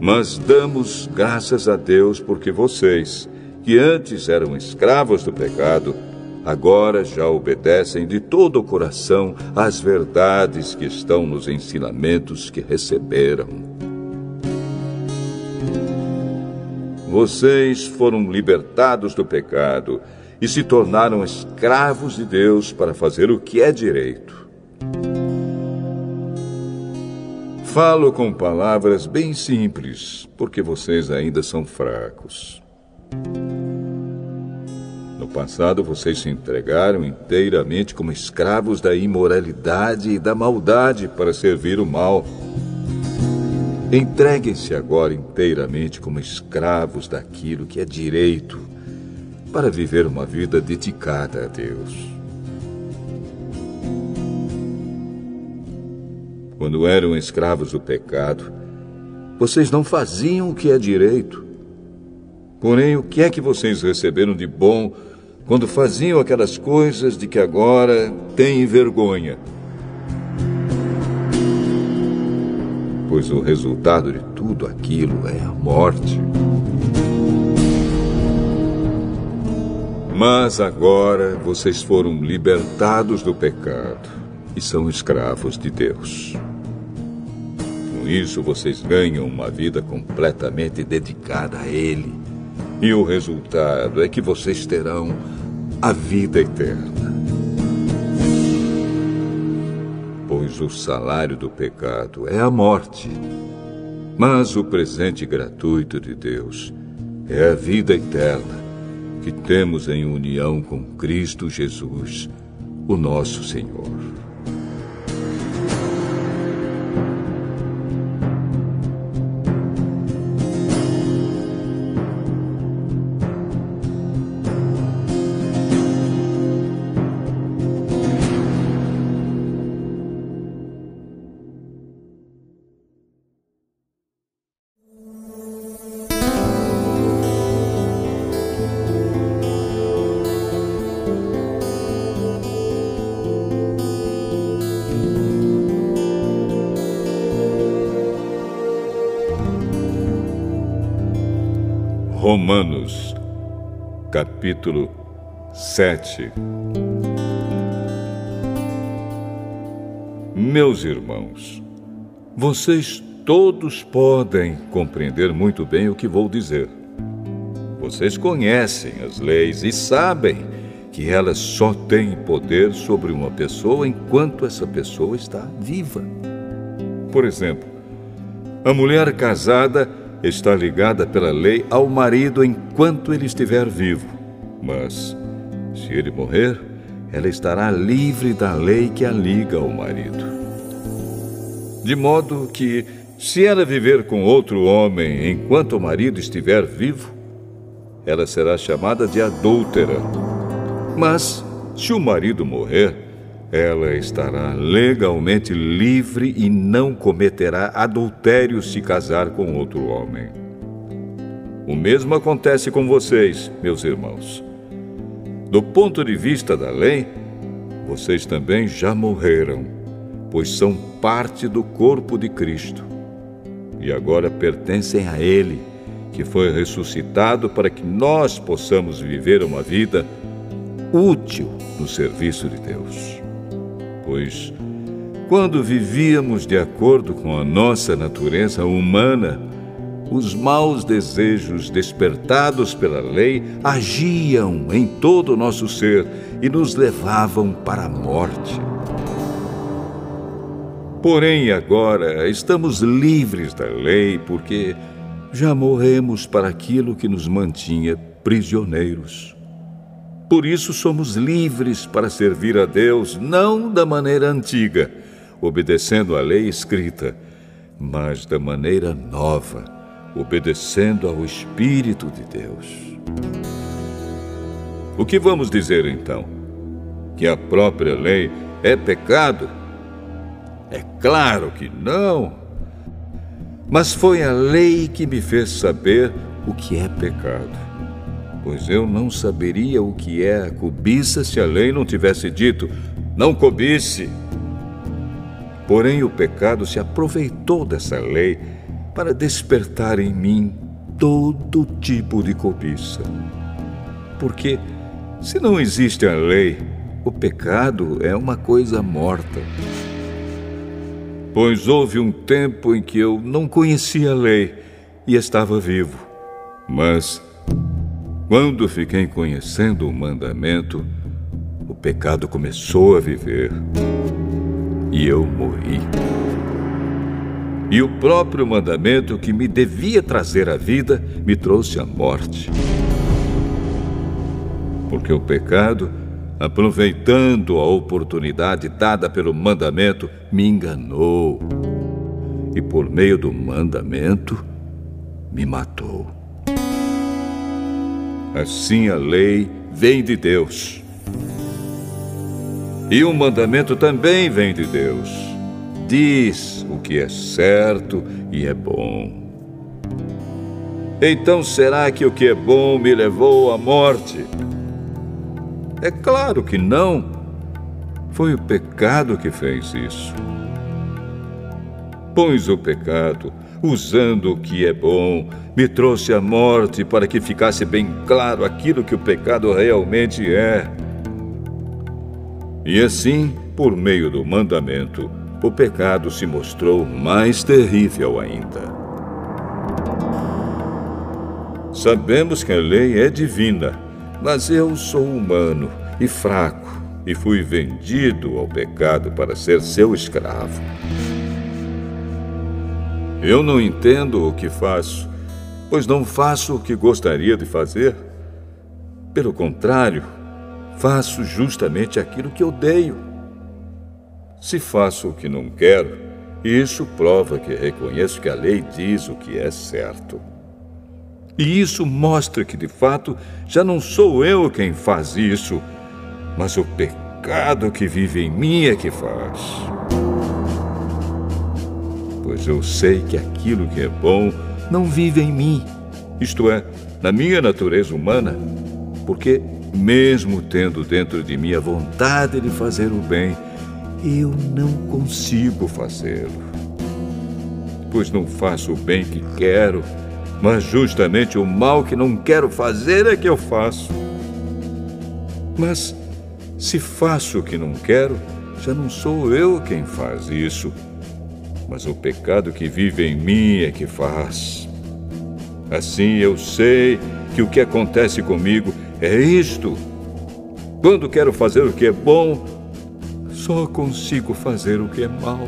Mas damos graças a Deus porque vocês, que antes eram escravos do pecado, agora já obedecem de todo o coração às verdades que estão nos ensinamentos que receberam. Vocês foram libertados do pecado e se tornaram escravos de Deus para fazer o que é direito. Falo com palavras bem simples, porque vocês ainda são fracos. Passado, vocês se entregaram inteiramente como escravos da imoralidade e da maldade para servir o mal. Entreguem-se agora inteiramente como escravos daquilo que é direito, para viver uma vida dedicada a Deus. Quando eram escravos do pecado, vocês não faziam o que é direito. Porém, o que é que vocês receberam de bom quando faziam aquelas coisas de que agora têm vergonha? Pois o resultado de tudo aquilo é a morte. Mas agora vocês foram libertados do pecado e são escravos de Deus. Com isso, vocês ganham uma vida completamente dedicada a Ele. E o resultado é que vocês terão a vida eterna. Pois o salário do pecado é a morte. Mas o presente gratuito de Deus é a vida eterna que temos em união com Cristo Jesus, o nosso Senhor. Romanos, capítulo 7. Meus irmãos, vocês todos podem compreender muito bem o que vou dizer. Vocês conhecem as leis e sabem que elas só têm poder sobre uma pessoa enquanto essa pessoa está viva. Por exemplo, a mulher casada está ligada pela lei ao marido enquanto ele estiver vivo. Mas, se ele morrer, ela estará livre da lei que a liga ao marido. De modo que, se ela viver com outro homem enquanto o marido estiver vivo, ela será chamada de adúltera. Mas, se o marido morrer, ela estará legalmente livre e não cometerá adultério se casar com outro homem. O mesmo acontece com vocês, meus irmãos. Do ponto de vista da lei, vocês também já morreram, pois são parte do corpo de Cristo. E agora pertencem a Ele, que foi ressuscitado para que nós possamos viver uma vida útil no serviço de Deus pois, quando vivíamos de acordo com a nossa natureza humana, os maus desejos despertados pela lei agiam em todo o nosso ser e nos levavam para a morte. Porém, agora estamos livres da lei porque já morremos para aquilo que nos mantinha prisioneiros. Por isso somos livres para servir a Deus, não da maneira antiga, obedecendo à lei escrita, mas da maneira nova, obedecendo ao Espírito de Deus. O que vamos dizer então? Que a própria lei é pecado? É claro que não. Mas foi a lei que me fez saber o que é pecado pois eu não saberia o que é a cobiça se a lei não tivesse dito: não cobice. Porém, o pecado se aproveitou dessa lei para despertar em mim todo tipo de cobiça. Porque, se não existe a lei, o pecado é uma coisa morta. Pois houve um tempo em que eu não conhecia a lei e estava vivo. Mas quando fiquei conhecendo o mandamento, o pecado começou a viver e eu morri. E o próprio mandamento que me devia trazer a vida me trouxe a morte. Porque o pecado, aproveitando a oportunidade dada pelo mandamento, me enganou e, por meio do mandamento, me matou. Assim a lei vem de Deus. E o mandamento também vem de Deus. Diz o que é certo e é bom. Então será que o que é bom me levou à morte? É claro que não. Foi o pecado que fez isso. Pois o pecado, usando o que é bom, me trouxe à morte para que ficasse bem claro aquilo que o pecado realmente é. E assim, por meio do mandamento, o pecado se mostrou mais terrível ainda. Sabemos que a lei é divina, mas eu sou humano e fraco e fui vendido ao pecado para ser seu escravo. Eu não entendo o que faço, pois não faço o que gostaria de fazer. Pelo contrário, faço justamente aquilo que odeio. Se faço o que não quero, isso prova que reconheço que a lei diz o que é certo. E isso mostra que, de fato, já não sou eu quem faz isso, mas o pecado que vive em mim é que faz. Pois eu sei que aquilo que é bom não vive em mim, isto é, na minha natureza humana, porque, mesmo tendo dentro de mim a vontade de fazer o bem, eu não consigo fazê-lo. Pois não faço o bem que quero mas justamente o mal que não quero fazer é que eu faço. Mas se faço o que não quero, já não sou eu quem faz isso, mas o pecado que vive em mim é que faz. Assim eu sei que o que acontece comigo é isto. Quando quero fazer o que é bom, só consigo fazer o que é mal.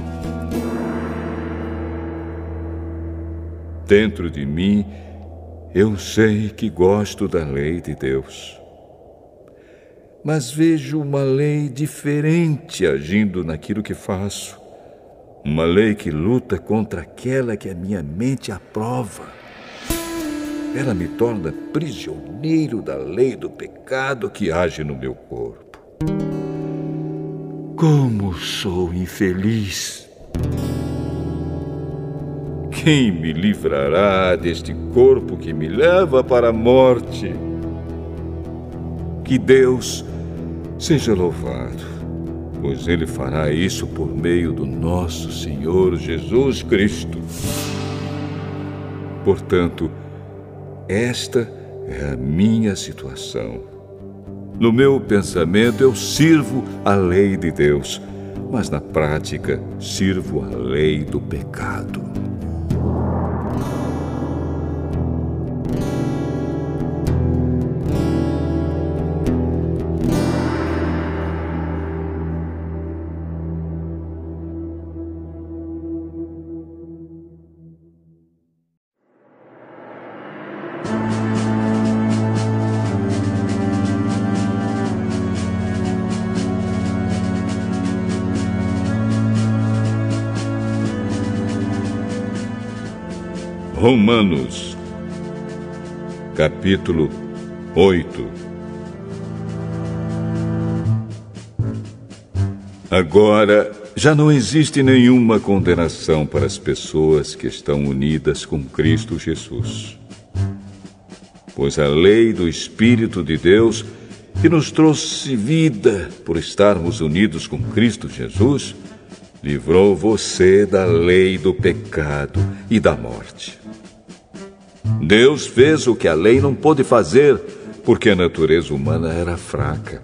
Dentro de mim, eu sei que gosto da lei de Deus. Mas vejo uma lei diferente agindo naquilo que faço. Uma lei que luta contra aquela que a minha mente aprova. Ela me torna prisioneiro da lei do pecado que age no meu corpo. Como sou infeliz! Quem me livrará deste corpo que me leva para a morte? Que Deus seja louvado, pois Ele fará isso por meio do nosso Senhor Jesus Cristo. Portanto, esta é a minha situação. No meu pensamento, eu sirvo a lei de Deus, mas na prática, sirvo a lei do pecado. Romanos, capítulo 8. Agora, já não existe nenhuma condenação para as pessoas que estão unidas com Cristo Jesus. Pois a lei do Espírito de Deus, que nos trouxe vida por estarmos unidos com Cristo Jesus, livrou você da lei do pecado e da morte. Deus fez o que a lei não pôde fazer, porque a natureza humana era fraca.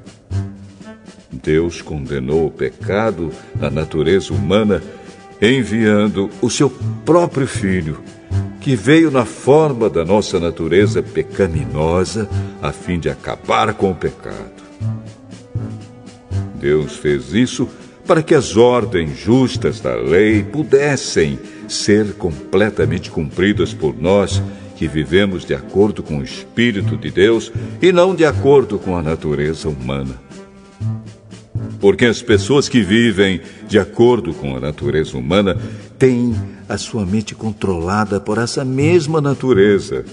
Deus condenou o pecado na natureza humana, enviando o seu próprio Filho, que veio na forma da nossa natureza pecaminosa, a fim de acabar com o pecado. Deus fez isso para que as ordens justas da lei pudessem ser completamente cumpridas por nós que vivemos de acordo com o Espírito de Deus e não de acordo com a natureza humana. Porque as pessoas que vivem de acordo com a natureza humana têm a sua mente controlada por essa mesma natureza.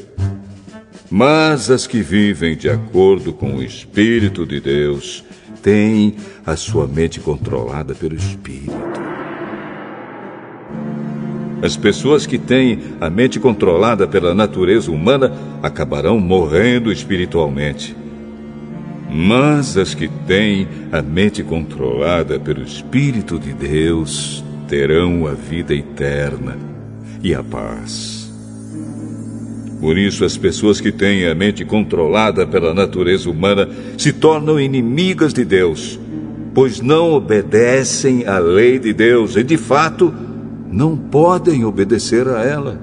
Mas as que vivem de acordo com o Espírito de Deus têm a sua mente controlada pelo Espírito. As pessoas que têm a mente controlada pela natureza humana acabarão morrendo espiritualmente. Mas as que têm a mente controlada pelo Espírito de Deus terão a vida eterna e a paz. Por isso, as pessoas que têm a mente controlada pela natureza humana se tornam inimigas de Deus, pois não obedecem à lei de Deus e, de fato, não podem obedecer a ela.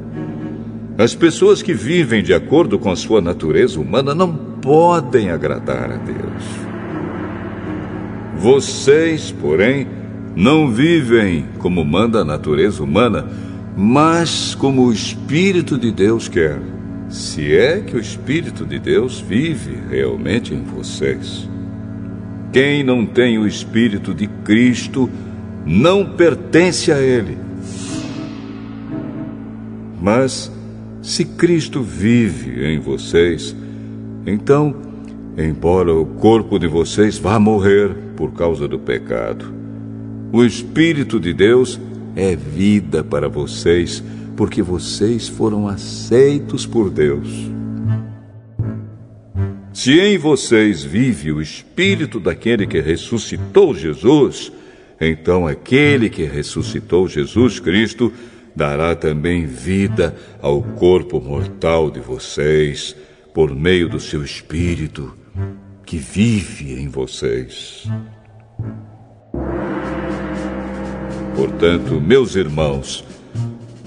As pessoas que vivem de acordo com a sua natureza humana não podem agradar a Deus. Vocês, porém, não vivem como manda a natureza humana, mas como o Espírito de Deus quer. Se é que o Espírito de Deus vive realmente em vocês. Quem não tem o Espírito de Cristo não pertence a Ele. Mas, se Cristo vive em vocês, então, embora o corpo de vocês vá morrer por causa do pecado, o Espírito de Deus é vida para vocês, porque vocês foram aceitos por Deus. Se em vocês vive o Espírito daquele que ressuscitou Jesus, então aquele que ressuscitou Jesus Cristo dará também vida ao corpo mortal de vocês, por meio do seu Espírito que vive em vocês. Portanto, meus irmãos,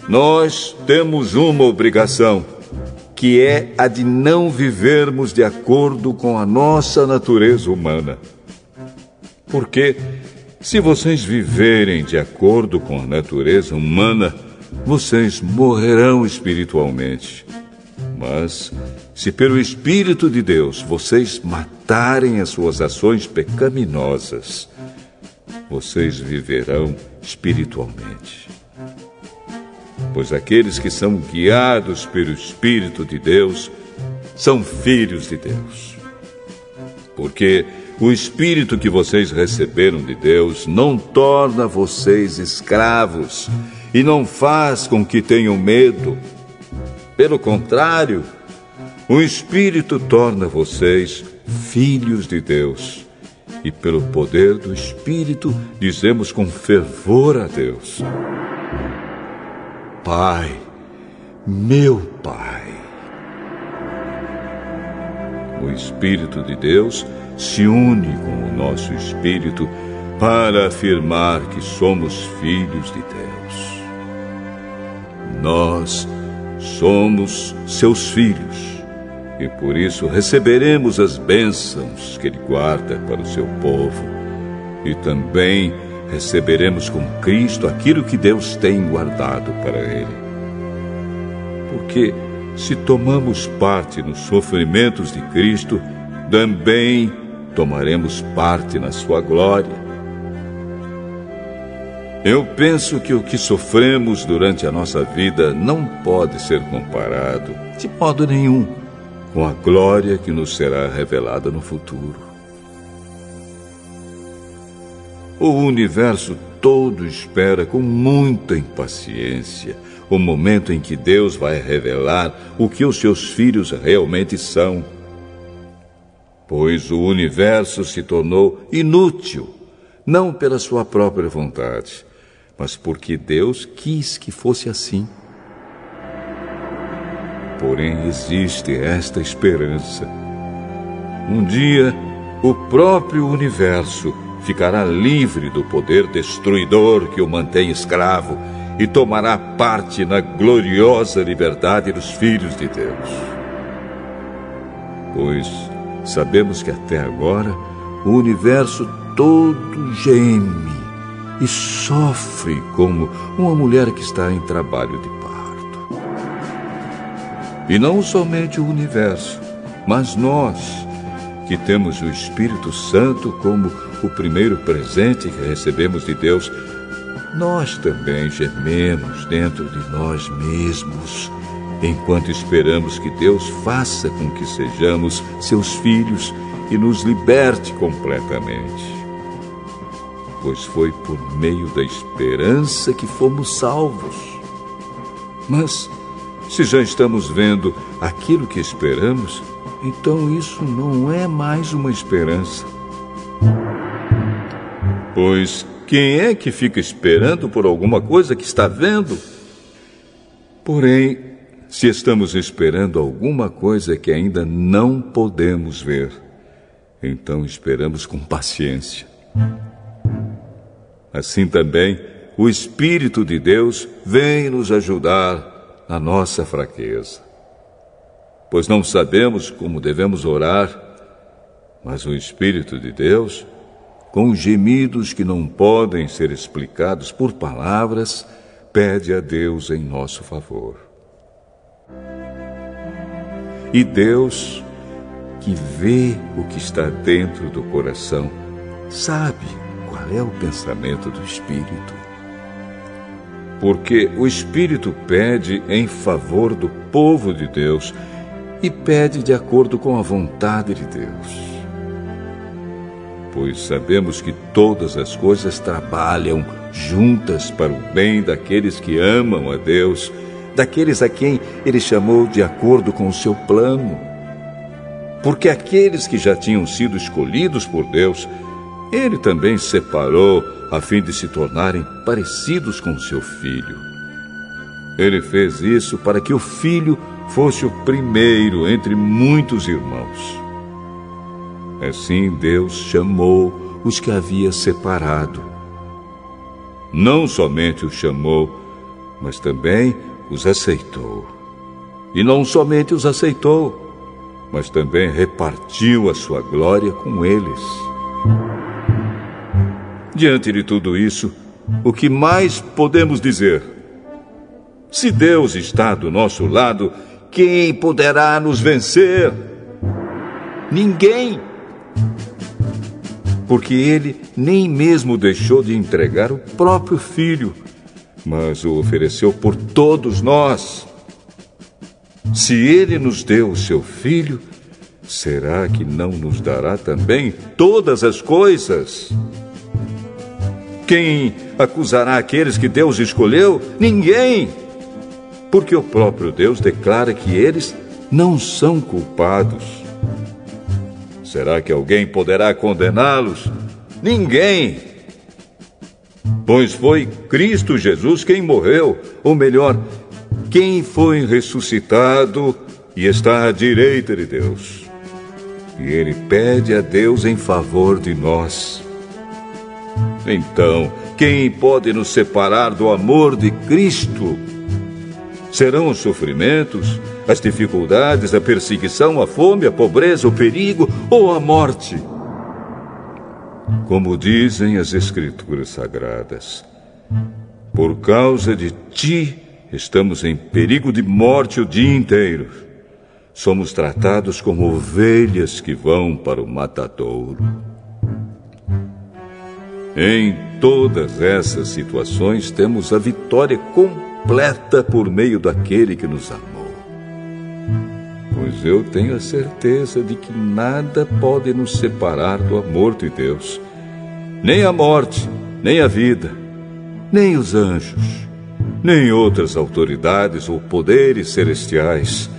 nós temos uma obrigação, que é a de não vivermos de acordo com a nossa natureza humana. Porque, se vocês viverem de acordo com a natureza humana, vocês morrerão espiritualmente. Mas, se pelo Espírito de Deus vocês matarem as suas ações pecaminosas, vocês viverão espiritualmente. Pois aqueles que são guiados pelo Espírito de Deus são filhos de Deus. Porque o Espírito que vocês receberam de Deus não torna vocês escravos e não faz com que tenham medo. Pelo contrário, o Espírito torna vocês filhos de Deus e pelo poder do Espírito dizemos com fervor a Deus: Pai, meu Pai. O Espírito de Deus se une com o nosso espírito para afirmar que somos filhos de Deus. Nós somos seus filhos e por isso receberemos as bênçãos que Ele guarda para o seu povo. E também receberemos com Cristo aquilo que Deus tem guardado para Ele. Porque se tomamos parte nos sofrimentos de Cristo, também tomaremos parte na sua glória. Eu penso que o que sofremos durante a nossa vida não pode ser comparado, de modo nenhum, com a glória que nos será revelada no futuro. O universo todo espera com muita impaciência o momento em que Deus vai revelar o que os seus filhos realmente são. Pois o universo se tornou inútil, não pela sua própria vontade, mas porque Deus quis que fosse assim. Porém, existe esta esperança. Um dia, o próprio universo ficará livre do poder destruidor que o mantém escravo e tomará parte na gloriosa liberdade dos filhos de Deus. Pois sabemos que até agora o universo todo geme e sofre como uma mulher que está em trabalho de e não somente o universo, mas nós, que temos o Espírito Santo como o primeiro presente que recebemos de Deus, nós também gememos dentro de nós mesmos, enquanto esperamos que Deus faça com que sejamos seus filhos e nos liberte completamente. Pois foi por meio da esperança que fomos salvos. Mas, se já estamos vendo aquilo que esperamos, então isso não é mais uma esperança. Pois quem é que fica esperando por alguma coisa que está vendo? Porém, se estamos esperando alguma coisa que ainda não podemos ver, então esperamos com paciência. Assim também, o Espírito de Deus vem nos ajudar na nossa fraqueza. Pois não sabemos como devemos orar, mas o Espírito de Deus com gemidos que não podem ser explicados por palavras, pede a Deus em nosso favor. E Deus, que vê o que está dentro do coração, sabe é o pensamento do Espírito. Porque o Espírito pede em favor do povo de Deus e pede de acordo com a vontade de Deus pois sabemos que todas as coisas trabalham juntas para o bem daqueles que amam a Deus, daqueles a quem Ele chamou de acordo com o seu plano. Porque aqueles que já tinham sido escolhidos por Deus, Ele também separou a fim de se tornarem parecidos com seu filho. Ele fez isso para que o filho fosse o primeiro entre muitos irmãos. Assim Deus chamou os que havia separado. Não somente os chamou, mas também os aceitou. E não somente os aceitou, mas também repartiu a sua glória com eles. Diante de tudo isso, o que mais podemos dizer? Se Deus está do nosso lado, quem poderá nos vencer? Ninguém porque ele nem mesmo deixou de entregar o próprio filho, mas o ofereceu por todos nós. Se ele nos deu o seu filho, será que não nos dará também todas as coisas? Quem acusará aqueles que Deus escolheu? Ninguém! Porque o próprio Deus declara que eles não são culpados. Será que alguém poderá condená-los? Ninguém! Pois foi Cristo Jesus quem morreu, ou melhor, quem foi ressuscitado e está à direita de Deus. E ele pede a Deus em favor de nós. Então, quem pode nos separar do amor de Cristo? Serão os sofrimentos, as dificuldades, a perseguição, a fome, a pobreza, o perigo ou a morte. Como dizem as Escrituras Sagradas, por causa de ti estamos em perigo de morte o dia inteiro. Somos tratados como ovelhas que vão para o matadouro. Em todas essas situações temos a vitória completa por meio daquele que nos amou pois eu tenho a certeza de que nada pode nos separar do amor de Deus. Nem a morte, nem a vida, nem os anjos, nem outras autoridades ou poderes celestiais,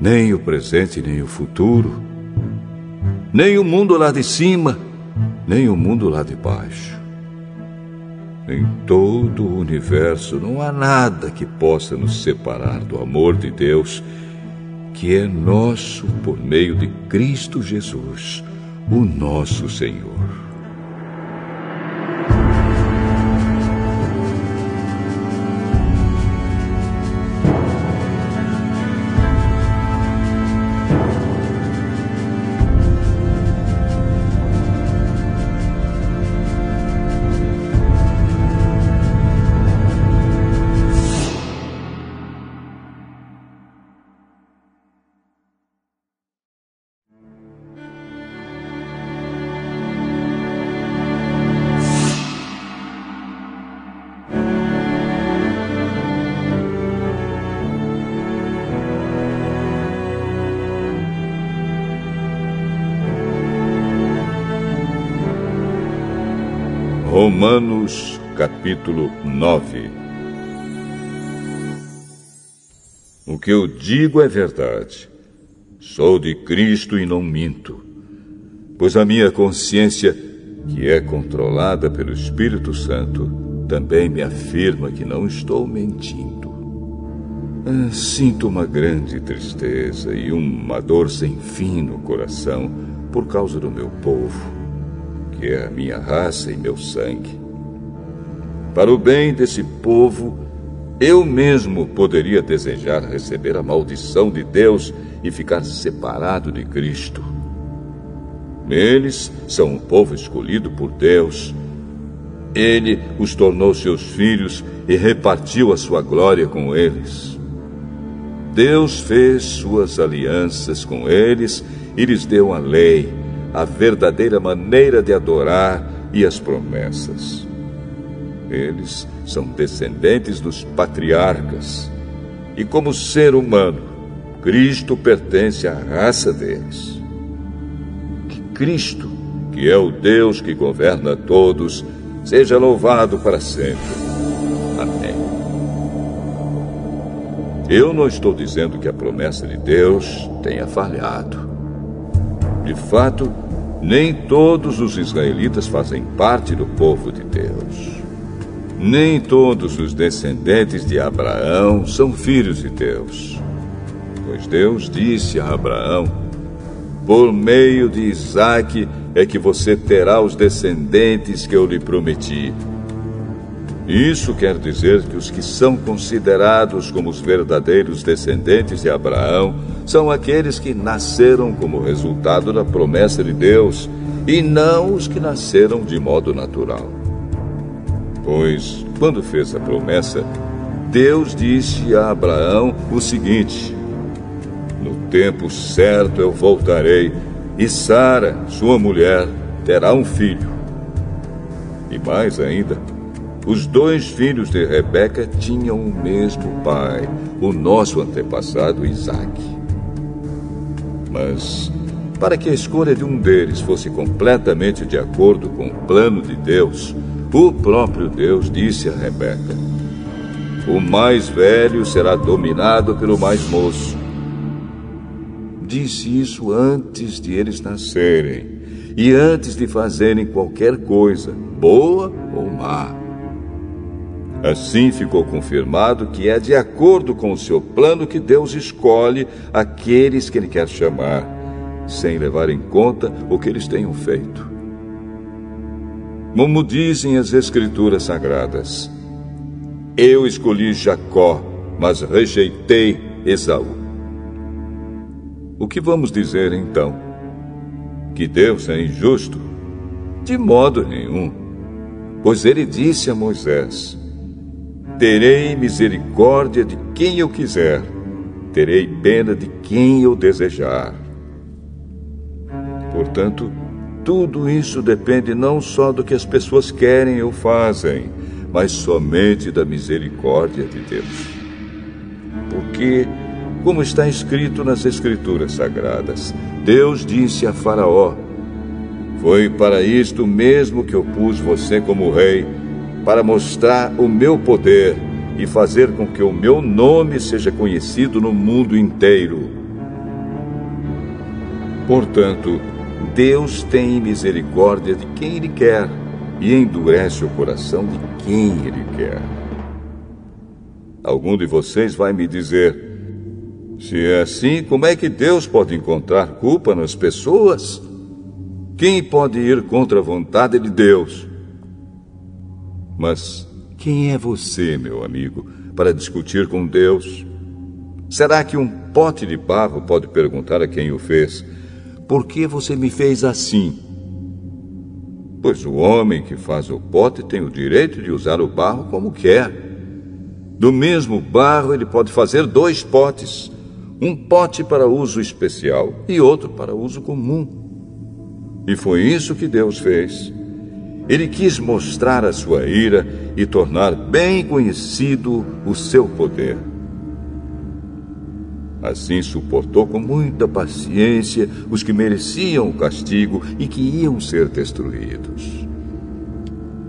nem o presente nem o futuro, nem o mundo lá de cima, nem o mundo lá de baixo. Em todo o universo não há nada que possa nos separar do amor de Deus que é nosso por meio de Cristo Jesus, o nosso Senhor. Romanos capítulo 9 O que eu digo é verdade. Sou de Cristo e não minto. Pois a minha consciência, que é controlada pelo Espírito Santo, também me afirma que não estou mentindo. Ah, sinto uma grande tristeza e uma dor sem fim no coração por causa do meu povo, que é a minha raça e meu sangue. Para o bem desse povo, eu mesmo poderia desejar receber a maldição de Deus e ficar separado de Cristo. Eles são um povo escolhido por Deus. Ele os tornou seus filhos e repartiu a sua glória com eles. Deus fez suas alianças com eles e lhes deu a lei, a verdadeira maneira de adorar e as promessas. Eles são descendentes dos patriarcas. E como ser humano, Cristo pertence à raça deles. Que Cristo, que é o Deus que governa todos, seja louvado para sempre. Amém. Eu não estou dizendo que a promessa de Deus tenha falhado. De fato, nem todos os israelitas fazem parte do povo de Deus. Nem todos os descendentes de Abraão são filhos de Deus. Pois Deus disse a Abraão: Por meio de Isaque é que você terá os descendentes que eu lhe prometi. Isso quer dizer que os que são considerados como os verdadeiros descendentes de Abraão são aqueles que nasceram como resultado da promessa de Deus e não os que nasceram de modo natural. Pois, quando fez a promessa, Deus disse a Abraão o seguinte: No tempo certo eu voltarei, e Sara, sua mulher, terá um filho. E mais ainda, os dois filhos de Rebeca tinham o mesmo pai, o nosso antepassado Isaque. Mas, para que a escolha de um deles fosse completamente de acordo com o plano de Deus, o próprio Deus disse a Rebeca: O mais velho será dominado pelo mais moço. Disse isso antes de eles nascerem e antes de fazerem qualquer coisa, boa ou má. Assim ficou confirmado que é de acordo com o seu plano que Deus escolhe aqueles que Ele quer chamar, sem levar em conta o que eles tenham feito. Como dizem as Escrituras Sagradas, eu escolhi Jacó, mas rejeitei Esaú. O que vamos dizer então? Que Deus é injusto? De modo nenhum. Pois ele disse a Moisés: Terei misericórdia de quem eu quiser, terei pena de quem eu desejar. Portanto, tudo isso depende não só do que as pessoas querem ou fazem, mas somente da misericórdia de Deus. Porque, como está escrito nas Escrituras Sagradas, Deus disse a Faraó: Foi para isto mesmo que eu pus você como rei, para mostrar o meu poder e fazer com que o meu nome seja conhecido no mundo inteiro. Portanto, Deus tem misericórdia de quem Ele quer e endurece o coração de quem Ele quer. Algum de vocês vai me dizer: se é assim, como é que Deus pode encontrar culpa nas pessoas? Quem pode ir contra a vontade de Deus? Mas quem é você, meu amigo, para discutir com Deus? Será que um pote de barro pode perguntar a quem o fez? Por que você me fez assim? Pois o homem que faz o pote tem o direito de usar o barro como quer. Do mesmo barro, ele pode fazer dois potes: um pote para uso especial e outro para uso comum. E foi isso que Deus fez. Ele quis mostrar a sua ira e tornar bem conhecido o seu poder. Assim suportou com muita paciência os que mereciam o castigo e que iam ser destruídos.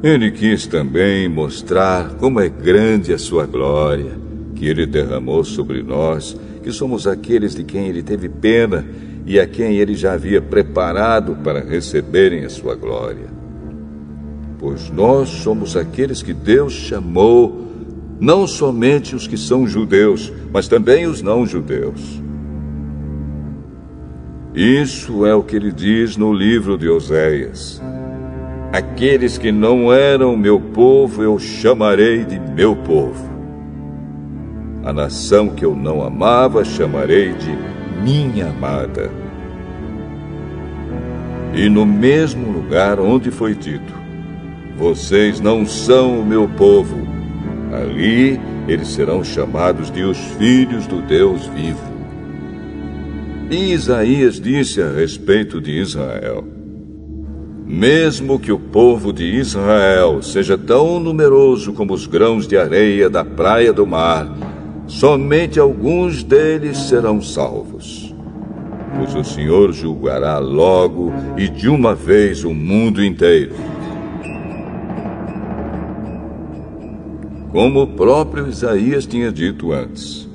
Ele quis também mostrar como é grande a sua glória, que ele derramou sobre nós, que somos aqueles de quem ele teve pena e a quem ele já havia preparado para receberem a sua glória. Pois nós somos aqueles que Deus chamou, não somente os que são judeus, mas também os não-judeus. Isso é o que ele diz no livro de Oséias. Aqueles que não eram meu povo, eu chamarei de meu povo. A nação que eu não amava, chamarei de minha amada. E no mesmo lugar onde foi dito: Vocês não são o meu povo, ali eles serão chamados de os filhos do Deus vivo. E Isaías disse a respeito de Israel: mesmo que o povo de Israel seja tão numeroso como os grãos de areia da praia do mar, somente alguns deles serão salvos. Pois o Senhor julgará logo e de uma vez o mundo inteiro. Como o próprio Isaías tinha dito antes.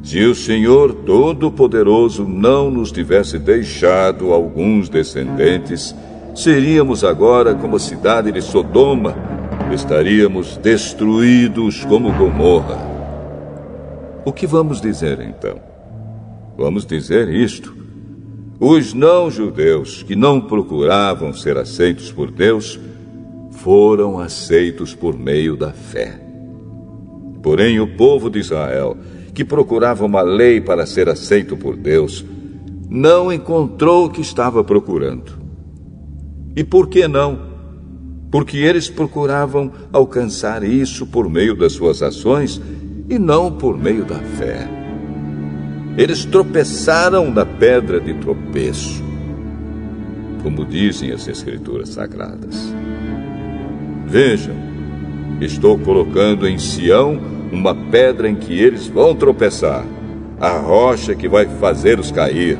Se o Senhor Todo-Poderoso não nos tivesse deixado alguns descendentes, seríamos agora como a cidade de Sodoma, estaríamos destruídos como Gomorra. O que vamos dizer então? Vamos dizer isto. Os não-judeus que não procuravam ser aceitos por Deus foram aceitos por meio da fé. Porém, o povo de Israel, que procurava uma lei para ser aceito por Deus, não encontrou o que estava procurando. E por que não? Porque eles procuravam alcançar isso por meio das suas ações e não por meio da fé. Eles tropeçaram na pedra de tropeço, como dizem as Escrituras Sagradas. Vejam, estou colocando em Sião uma pedra em que eles vão tropeçar, a rocha que vai fazê-los cair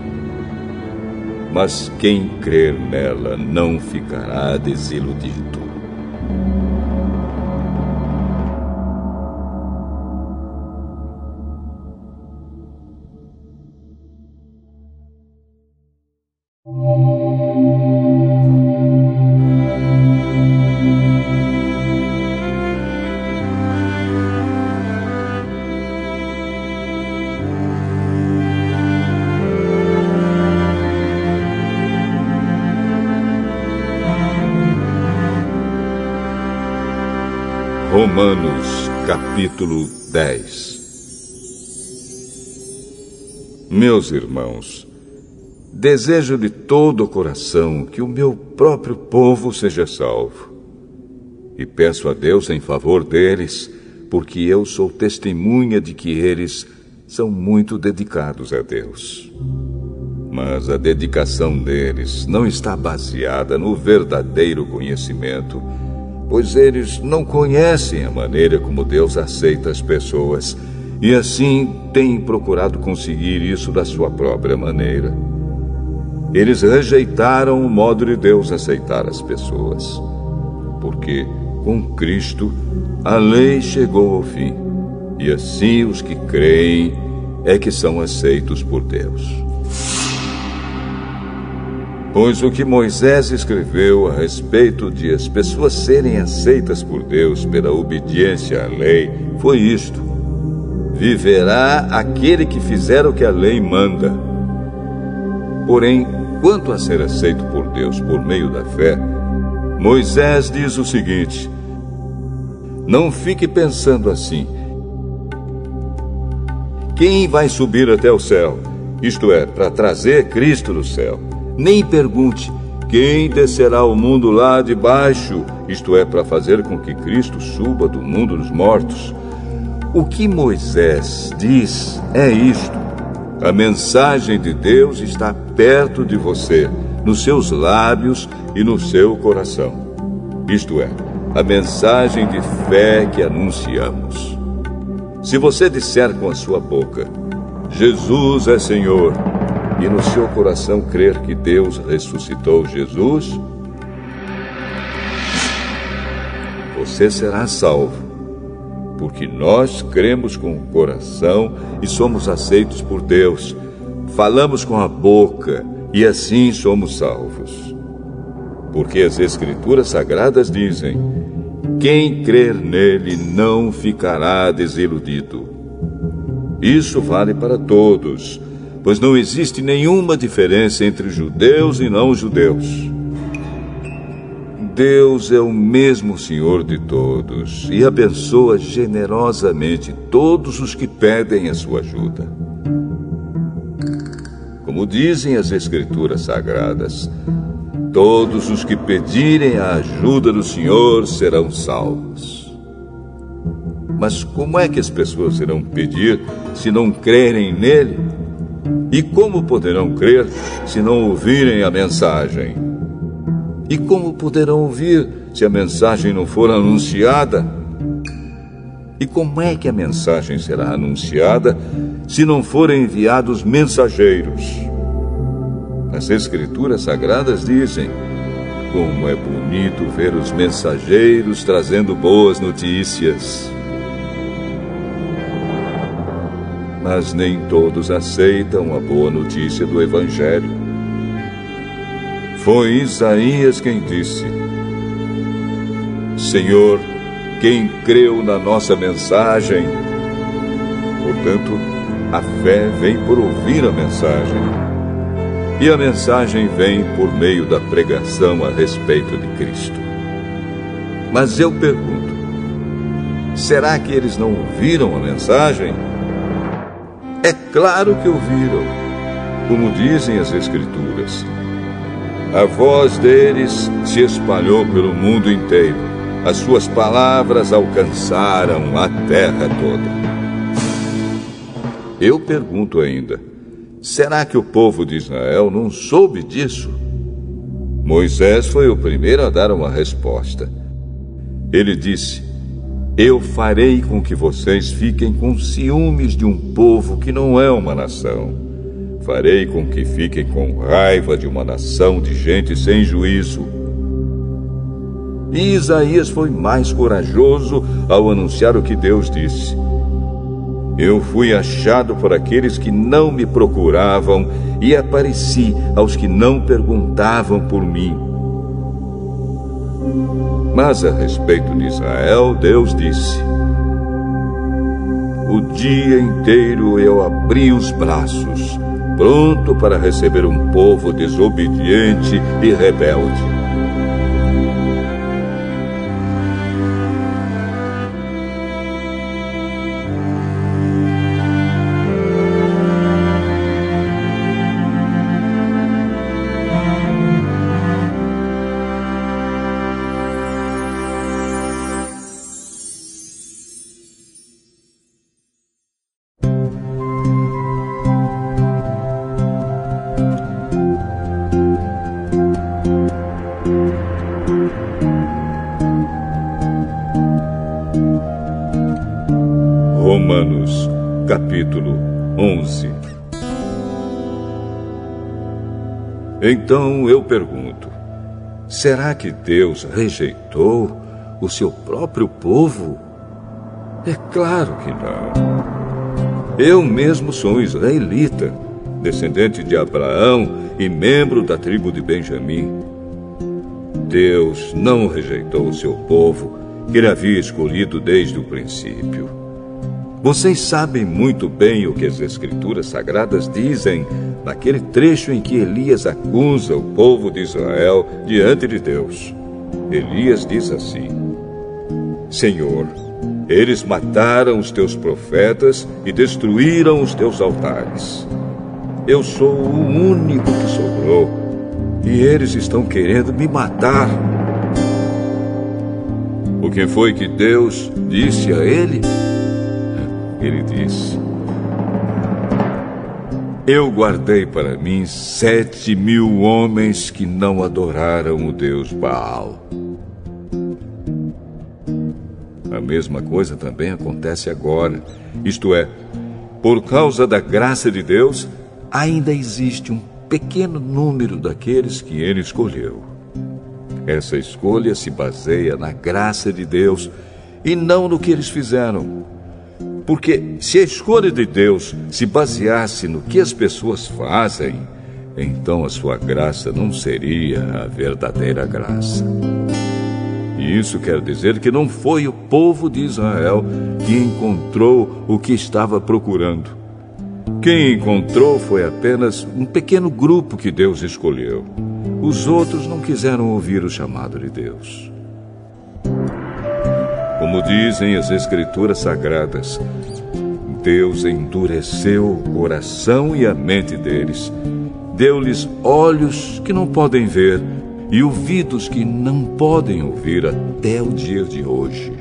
mas quem crer nela não ficará desiludido. Romanos capítulo 10 Meus irmãos, desejo de todo o coração que o meu próprio povo seja salvo. E peço a Deus em favor deles, porque eu sou testemunha de que eles são muito dedicados a Deus. Mas a dedicação deles não está baseada no verdadeiro conhecimento pois eles não conhecem a maneira como Deus aceita as pessoas e assim têm procurado conseguir isso da sua própria maneira. Eles rejeitaram o modo de Deus aceitar as pessoas, porque com Cristo a lei chegou ao fim e assim os que creem é que são aceitos por Deus. Pois o que Moisés escreveu a respeito de as pessoas serem aceitas por Deus pela obediência à lei foi isto: Viverá aquele que fizer o que a lei manda. Porém, quanto a ser aceito por Deus por meio da fé, Moisés diz o seguinte: Não fique pensando assim. Quem vai subir até o céu? Isto é, para trazer Cristo do céu nem pergunte quem descerá ao mundo lá de baixo, isto é, para fazer com que Cristo suba do mundo dos mortos. O que Moisés diz é isto: a mensagem de Deus está perto de você, nos seus lábios e no seu coração. Isto é, a mensagem de fé que anunciamos. Se você disser com a sua boca, Jesus é Senhor, e no seu coração crer que Deus ressuscitou Jesus, você será salvo. Porque nós cremos com o coração e somos aceitos por Deus. Falamos com a boca e assim somos salvos. Porque as Escrituras Sagradas dizem: quem crer nele não ficará desiludido. Isso vale para todos, pois não existe nenhuma diferença entre judeus e não judeus. Deus é o mesmo Senhor de todos e abençoa generosamente todos os que pedem a sua ajuda. Como dizem as Escrituras Sagradas, todos os que pedirem a ajuda do Senhor serão salvos. Mas como é que as pessoas irão pedir se não crerem nele? E como poderão crer se não ouvirem a mensagem? E como poderão ouvir se a mensagem não for anunciada? E como é que a mensagem será anunciada se não forem enviados mensageiros? As Escrituras Sagradas dizem: Como é bonito ver os mensageiros trazendo boas notícias. Mas nem todos aceitam a boa notícia do Evangelho. Foi Isaías quem disse: Senhor, quem creu na nossa mensagem? Portanto, a fé vem por ouvir a mensagem. E a mensagem vem por meio da pregação a respeito de Cristo. Mas eu pergunto: será que eles não ouviram a mensagem? É claro que ouviram, como dizem as Escrituras. A voz deles se espalhou pelo mundo inteiro. As suas palavras alcançaram a terra toda. Eu pergunto ainda: será que o povo de Israel não soube disso? Moisés foi o primeiro a dar uma resposta. Ele disse: Eu farei com que vocês fiquem com ciúmes de um povo que não é uma nação. Farei com que fiquem com raiva de uma nação de gente sem juízo. E Isaías foi mais corajoso ao anunciar o que Deus disse. Eu fui achado por aqueles que não me procuravam e apareci aos que não perguntavam por mim. Mas a respeito de Israel, Deus disse: O dia inteiro eu abri os braços pronto para receber um povo desobediente e rebelde. Então eu pergunto: será que Deus rejeitou o seu próprio povo? É claro que não. Eu mesmo sou israelita, descendente de Abraão e membro da tribo de Benjamim. Deus não rejeitou o seu povo, que ele havia escolhido desde o princípio. Vocês sabem muito bem o que as Escrituras Sagradas dizem naquele trecho em que Elias acusa o povo de Israel diante de Deus. Elias diz assim: Senhor, eles mataram os teus profetas e destruíram os teus altares. Eu sou o único que sobrou e eles estão querendo me matar. O que foi que Deus disse a ele? Ele disse: eu guardei para mim sete mil homens que não adoraram o Deus Baal. A mesma coisa também acontece agora. Isto é, por causa da graça de Deus, ainda existe um pequeno número daqueles que ele escolheu. Essa escolha se baseia na graça de Deus e não no que eles fizeram. Porque se a escolha de Deus se baseasse no que as pessoas fazem, então a sua graça não seria a verdadeira graça. E isso quer dizer que não foi o povo de Israel que encontrou o que estava procurando. Quem encontrou foi apenas um pequeno grupo que Deus escolheu. Os outros não quiseram ouvir o chamado de Deus. Como dizem as Escrituras Sagradas, Deus endureceu o coração e a mente deles, deu-lhes olhos que não podem ver e ouvidos que não podem ouvir até o dia de hoje.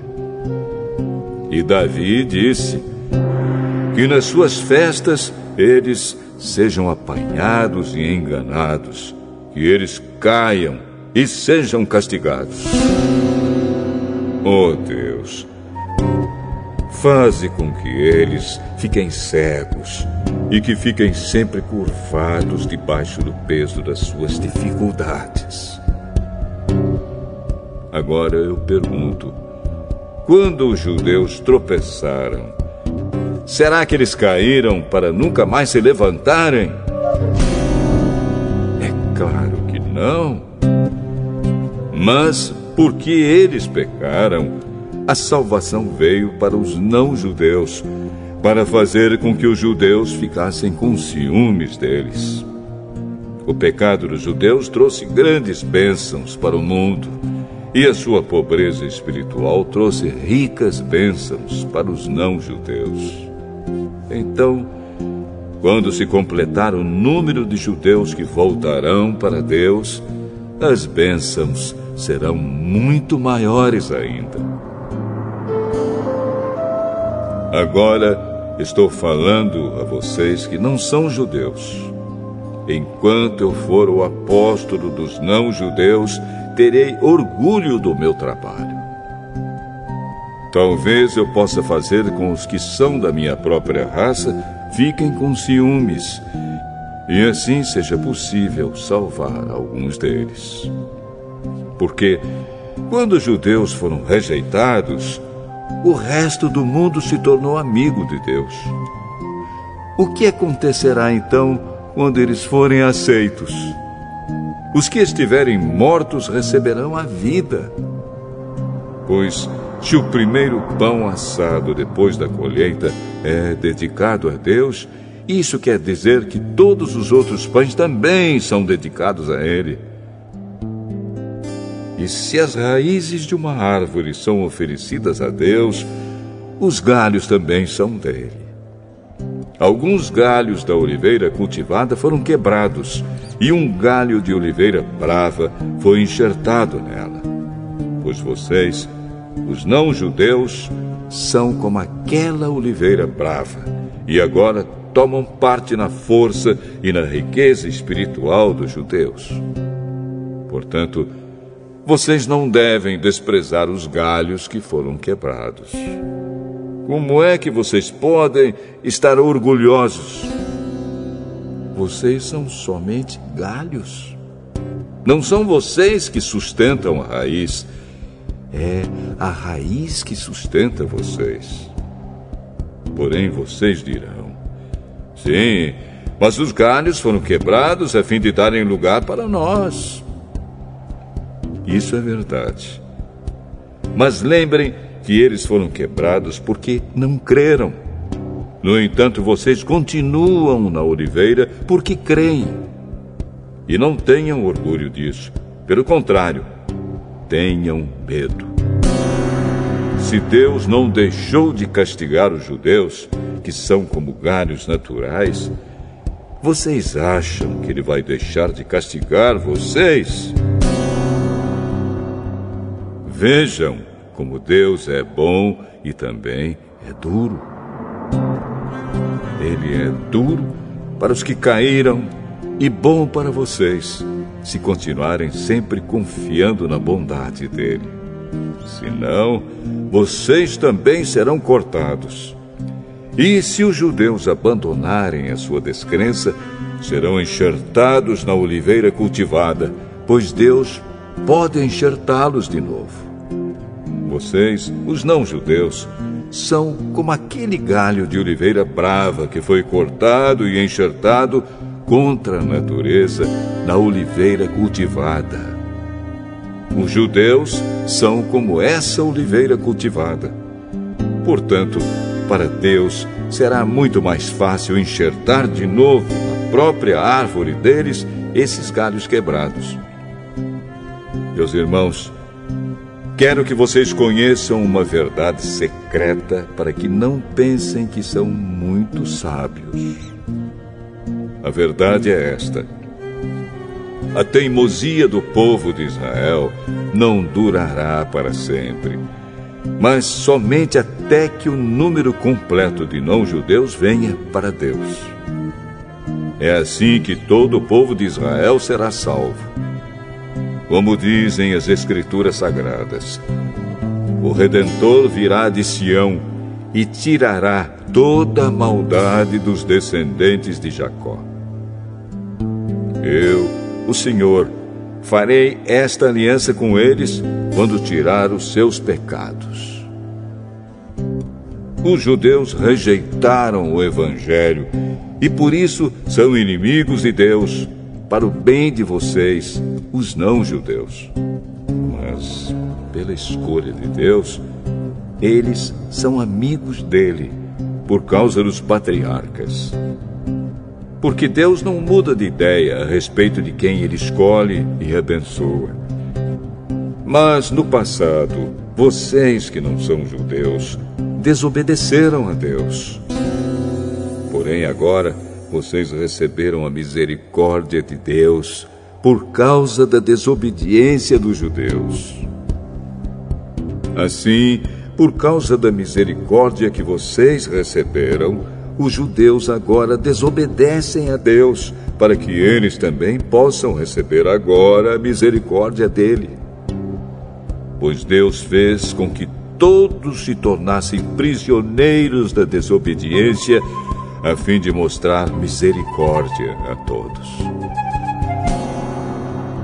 E Davi disse que nas suas festas eles sejam apanhados e enganados, que eles caiam e sejam castigados. Oh Deus, faze com que eles fiquem cegos e que fiquem sempre curvados debaixo do peso das suas dificuldades. Agora eu pergunto: quando os judeus tropeçaram, será que eles caíram para nunca mais se levantarem? É claro que não. Mas porque eles pecaram, a salvação veio para os não-judeus, para fazer com que os judeus ficassem com ciúmes deles. O pecado dos judeus trouxe grandes bênçãos para o mundo, e a sua pobreza espiritual trouxe ricas bênçãos para os não-judeus. Então, quando se completar o número de judeus que voltarão para Deus, as bênçãos serão muito maiores ainda. Agora estou falando a vocês que não são judeus. Enquanto eu for o apóstolo dos não-judeus, terei orgulho do meu trabalho. Talvez eu possa fazer com os que são da minha própria raça fiquem com ciúmes, e assim seja possível salvar alguns deles. Porque quando os judeus foram rejeitados, o resto do mundo se tornou amigo de Deus. O que acontecerá então quando eles forem aceitos? Os que estiverem mortos receberão a vida. Pois, se o primeiro pão assado depois da colheita é dedicado a Deus, isso quer dizer que todos os outros pães também são dedicados a Ele. E se as raízes de uma árvore são oferecidas a Deus, os galhos também são dele. Alguns galhos da oliveira cultivada foram quebrados, e um galho de oliveira brava foi enxertado nela. Pois vocês, os não-judeus, são como aquela oliveira brava, e agora tomam parte na força e na riqueza espiritual dos judeus. Portanto, vocês não devem desprezar os galhos que foram quebrados. Como é que vocês podem estar orgulhosos? Vocês são somente galhos. Não são vocês que sustentam a raiz. É a raiz que sustenta vocês. Porém, vocês dirão: Sim, mas os galhos foram quebrados a fim de darem lugar para nós. Isso é verdade. Mas lembrem que eles foram quebrados porque não creram. No entanto, vocês continuam na oliveira porque creem. E não tenham orgulho disso. Pelo contrário, tenham medo. Se Deus não deixou de castigar os judeus, que são como galhos naturais, vocês acham que Ele vai deixar de castigar vocês? Vejam como Deus é bom e também é duro. Ele é duro para os que caíram e bom para vocês, se continuarem sempre confiando na bondade dele. Senão, vocês também serão cortados. E se os judeus abandonarem a sua descrença, serão enxertados na oliveira cultivada, pois Deus pode enxertá-los de novo. Vocês, os não-judeus, são como aquele galho de oliveira brava que foi cortado e enxertado contra a natureza na oliveira cultivada. Os judeus são como essa oliveira cultivada. Portanto, para Deus será muito mais fácil enxertar de novo na própria árvore deles esses galhos quebrados. Meus irmãos, quero que vocês conheçam uma verdade secreta para que não pensem que são muito sábios. A verdade é esta: a teimosia do povo de Israel não durará para sempre, mas somente até que o número completo de não-judeus venha para Deus. É assim que todo o povo de Israel será salvo como dizem as Escrituras Sagradas. O Redentor virá de Sião e tirará toda a maldade dos descendentes de Jacó. Eu, o Senhor, farei esta aliança com eles quando tirar os seus pecados. Os judeus rejeitaram o Evangelho e por isso são inimigos de Deus para o bem de vocês, os não-judeus. Mas, pela escolha de Deus, eles são amigos dele, por causa dos patriarcas. Porque Deus não muda de ideia a respeito de quem ele escolhe e abençoa. Mas no passado, vocês que não são judeus, desobedeceram a Deus. Porém, agora, vocês receberam a misericórdia de Deus por causa da desobediência dos judeus. Assim, por causa da misericórdia que vocês receberam, os judeus agora desobedecem a Deus, para que eles também possam receber agora a misericórdia dele. Pois Deus fez com que todos se tornassem prisioneiros da desobediência a fim de mostrar misericórdia a todos.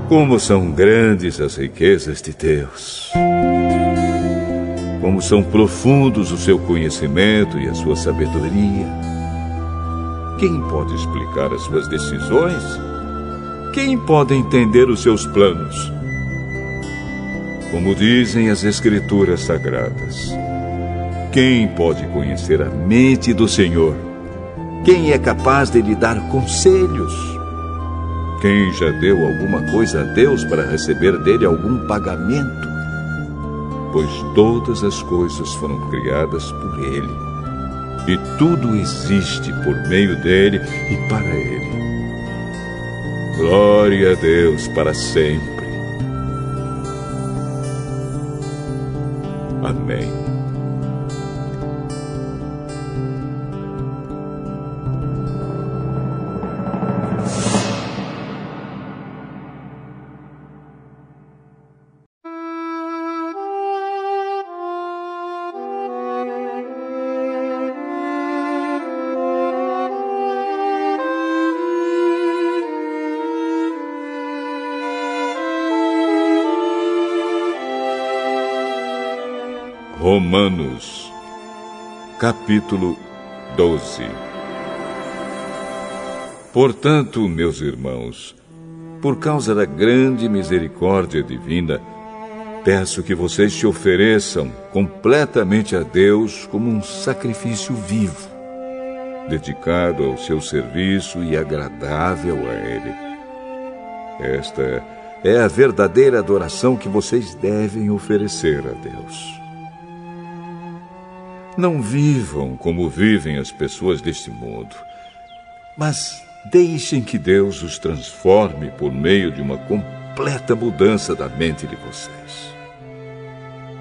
Como são grandes as riquezas de Deus! Como são profundos o seu conhecimento e a sua sabedoria! Quem pode explicar as suas decisões? Quem pode entender os seus planos? Como dizem as Escrituras Sagradas, quem pode conhecer a mente do Senhor? Quem é capaz de lhe dar conselhos? Quem já deu alguma coisa a Deus para receber dele algum pagamento? Pois todas as coisas foram criadas por ele, e tudo existe por meio dele e para ele. Glória a Deus para sempre. Amém. Capítulo 12. Portanto, meus irmãos, por causa da grande misericórdia divina, peço que vocês se ofereçam completamente a Deus como um sacrifício vivo, dedicado ao seu serviço e agradável a Ele. Esta é a verdadeira adoração que vocês devem oferecer a Deus. Não vivam como vivem as pessoas deste mundo, mas deixem que Deus os transforme por meio de uma completa mudança da mente de vocês.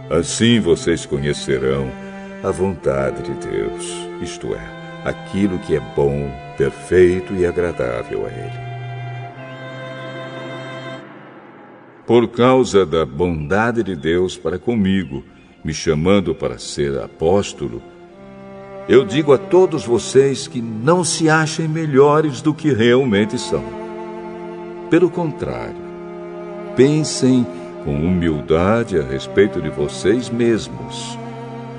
Assim vocês conhecerão a vontade de Deus, isto é, aquilo que é bom, perfeito e agradável a Ele. Por causa da bondade de Deus para comigo, me chamando para ser apóstolo, eu digo a todos vocês que não se achem melhores do que realmente são. Pelo contrário, pensem com humildade a respeito de vocês mesmos,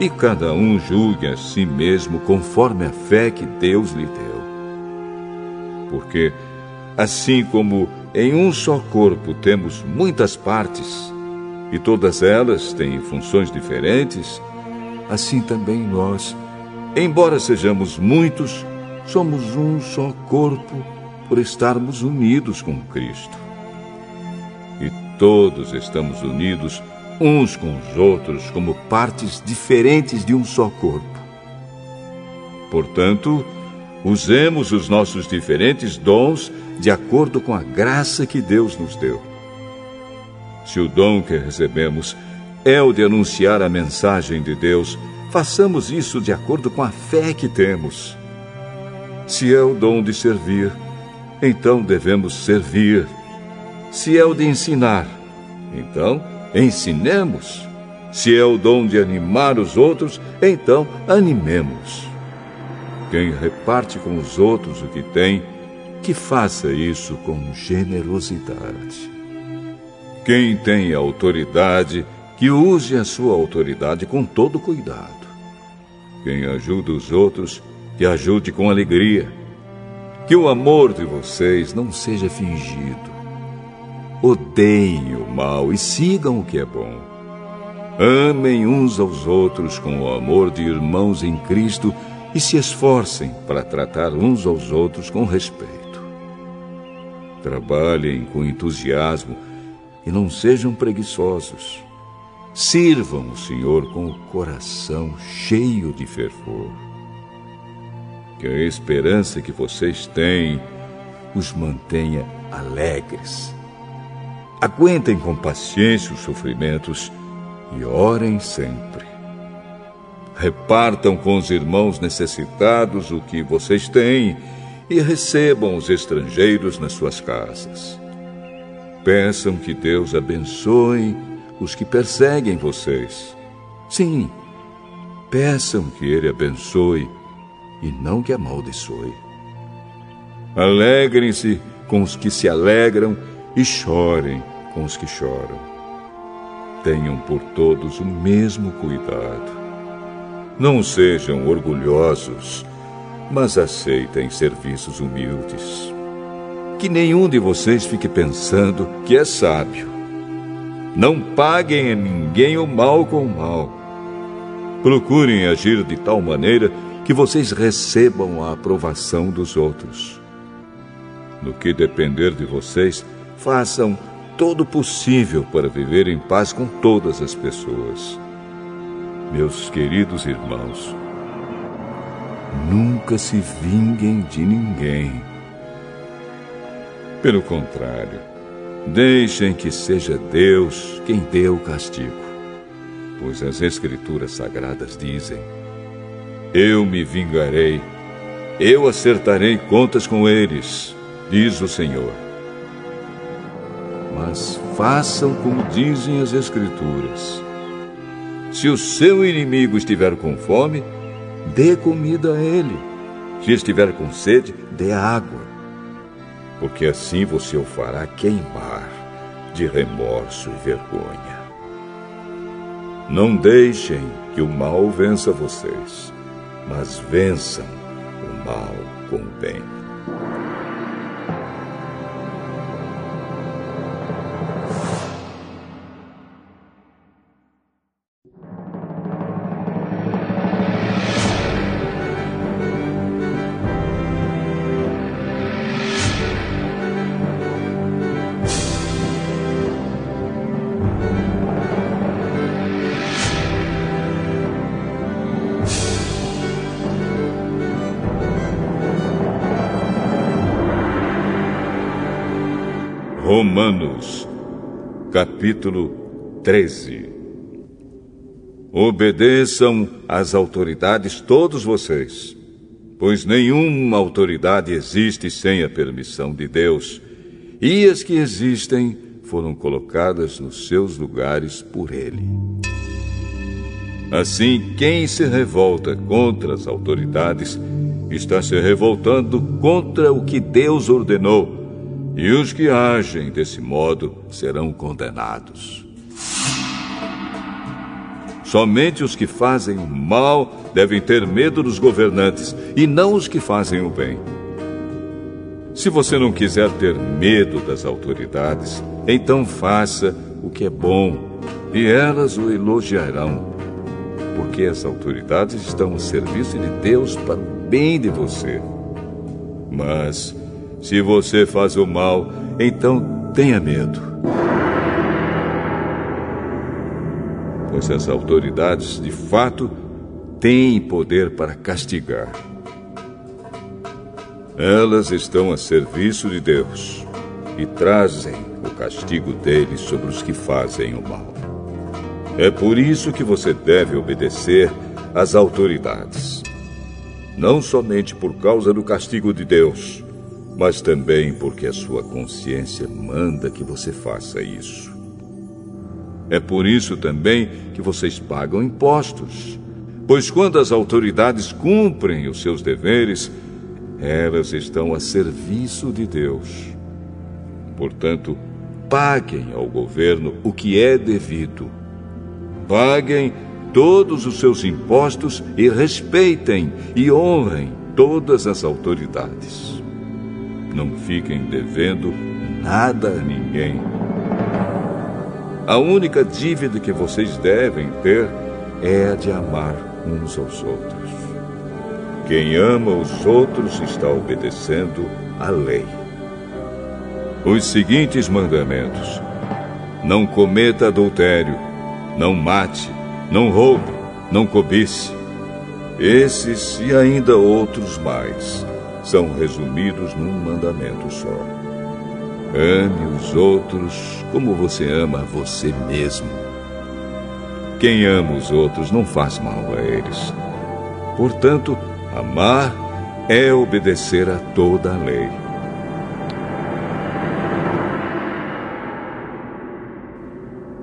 e cada um julgue a si mesmo conforme a fé que Deus lhe deu. Porque, assim como em um só corpo temos muitas partes, e todas elas têm funções diferentes, assim também nós, embora sejamos muitos, somos um só corpo por estarmos unidos com Cristo. E todos estamos unidos uns com os outros como partes diferentes de um só corpo. Portanto, usemos os nossos diferentes dons de acordo com a graça que Deus nos deu. Se o dom que recebemos é o de anunciar a mensagem de Deus, façamos isso de acordo com a fé que temos. Se é o dom de servir, então devemos servir. Se é o de ensinar, então ensinemos. Se é o dom de animar os outros, então animemos. Quem reparte com os outros o que tem, que faça isso com generosidade. Quem tem autoridade, que use a sua autoridade com todo cuidado. Quem ajuda os outros, que ajude com alegria que o amor de vocês não seja fingido. Odeiem o mal e sigam o que é bom. Amem uns aos outros com o amor de irmãos em Cristo e se esforcem para tratar uns aos outros com respeito. Trabalhem com entusiasmo e não sejam preguiçosos. Sirvam o Senhor com o coração cheio de fervor que a esperança que vocês têm os mantenha alegres. Aguentem com paciência os sofrimentos e orem sempre. Repartam com os irmãos necessitados o que vocês têm e recebam os estrangeiros nas suas casas. Peçam que Deus abençoe os que perseguem vocês. Sim, peçam que Ele abençoe e não que amaldiçoe. Alegrem-se com os que se alegram e chorem com os que choram. Tenham por todos o mesmo cuidado. Não sejam orgulhosos, mas aceitem serviços humildes. Que nenhum de vocês fique pensando que é sábio. Não paguem a ninguém o mal com o mal. Procurem agir de tal maneira que vocês recebam a aprovação dos outros. No que depender de vocês, façam todo o possível para viver em paz com todas as pessoas. Meus queridos irmãos, nunca se vinguem de ninguém. Pelo contrário, deixem que seja Deus quem dê o castigo, pois as Escrituras Sagradas dizem eu me vingarei, eu acertarei contas com eles, diz o Senhor. Mas façam como dizem as Escrituras. Se o seu inimigo estiver com fome, dê comida a ele. Se estiver com sede, dê água. Porque assim você o fará queimar de remorso e vergonha. Não deixem que o mal vença vocês mas vençam o mal com o bem. Capítulo 13. Obedeçam às autoridades todos vocês, pois nenhuma autoridade existe sem a permissão de Deus, e as que existem foram colocadas nos seus lugares por Ele. Assim, quem se revolta contra as autoridades está se revoltando contra o que Deus ordenou e os que agem desse modo serão condenados. Somente os que fazem o mal devem ter medo dos governantes e não os que fazem o bem. Se você não quiser ter medo das autoridades, então faça o que é bom e elas o elogiarão, porque as autoridades estão a serviço de Deus para o bem de você. Mas, se você faz o mal, então tenha medo. Pois as autoridades, de fato, têm poder para castigar. Elas estão a serviço de Deus e trazem o castigo dele sobre os que fazem o mal. É por isso que você deve obedecer às autoridades. Não somente por causa do castigo de Deus, mas também porque a sua consciência manda que você faça isso. É por isso também que vocês pagam impostos. Pois quando as autoridades cumprem os seus deveres, elas estão a serviço de Deus. Portanto, paguem ao governo o que é devido Paguem todos os seus impostos e respeitem e honrem todas as autoridades. Não fiquem devendo nada a ninguém. A única dívida que vocês devem ter é a de amar uns aos outros. Quem ama os outros está obedecendo à lei. Os seguintes mandamentos: não cometa adultério não mate, não roube, não cobice. Esses e ainda outros mais são resumidos num mandamento só. Ame os outros como você ama você mesmo. Quem ama os outros não faz mal a eles. Portanto, amar é obedecer a toda a lei.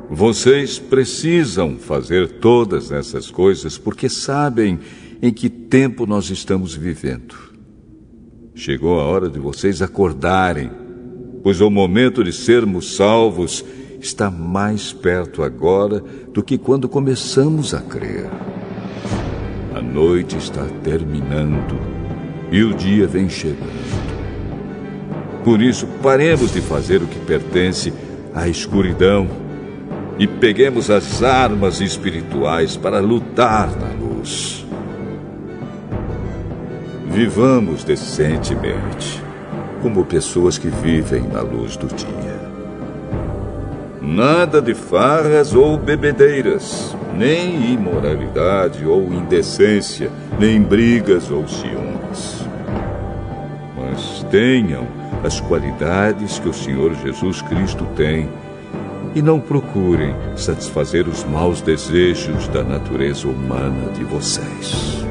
Vocês precisam fazer todas essas coisas porque sabem em que tempo nós estamos vivendo. Chegou a hora de vocês acordarem, pois o momento de sermos salvos está mais perto agora do que quando começamos a crer. A noite está terminando e o dia vem chegando. Por isso, paremos de fazer o que pertence à escuridão e peguemos as armas espirituais para lutar na luz. Vivamos decentemente, como pessoas que vivem na luz do dia. Nada de farras ou bebedeiras, nem imoralidade ou indecência, nem brigas ou ciúmes. Mas tenham as qualidades que o Senhor Jesus Cristo tem e não procurem satisfazer os maus desejos da natureza humana de vocês.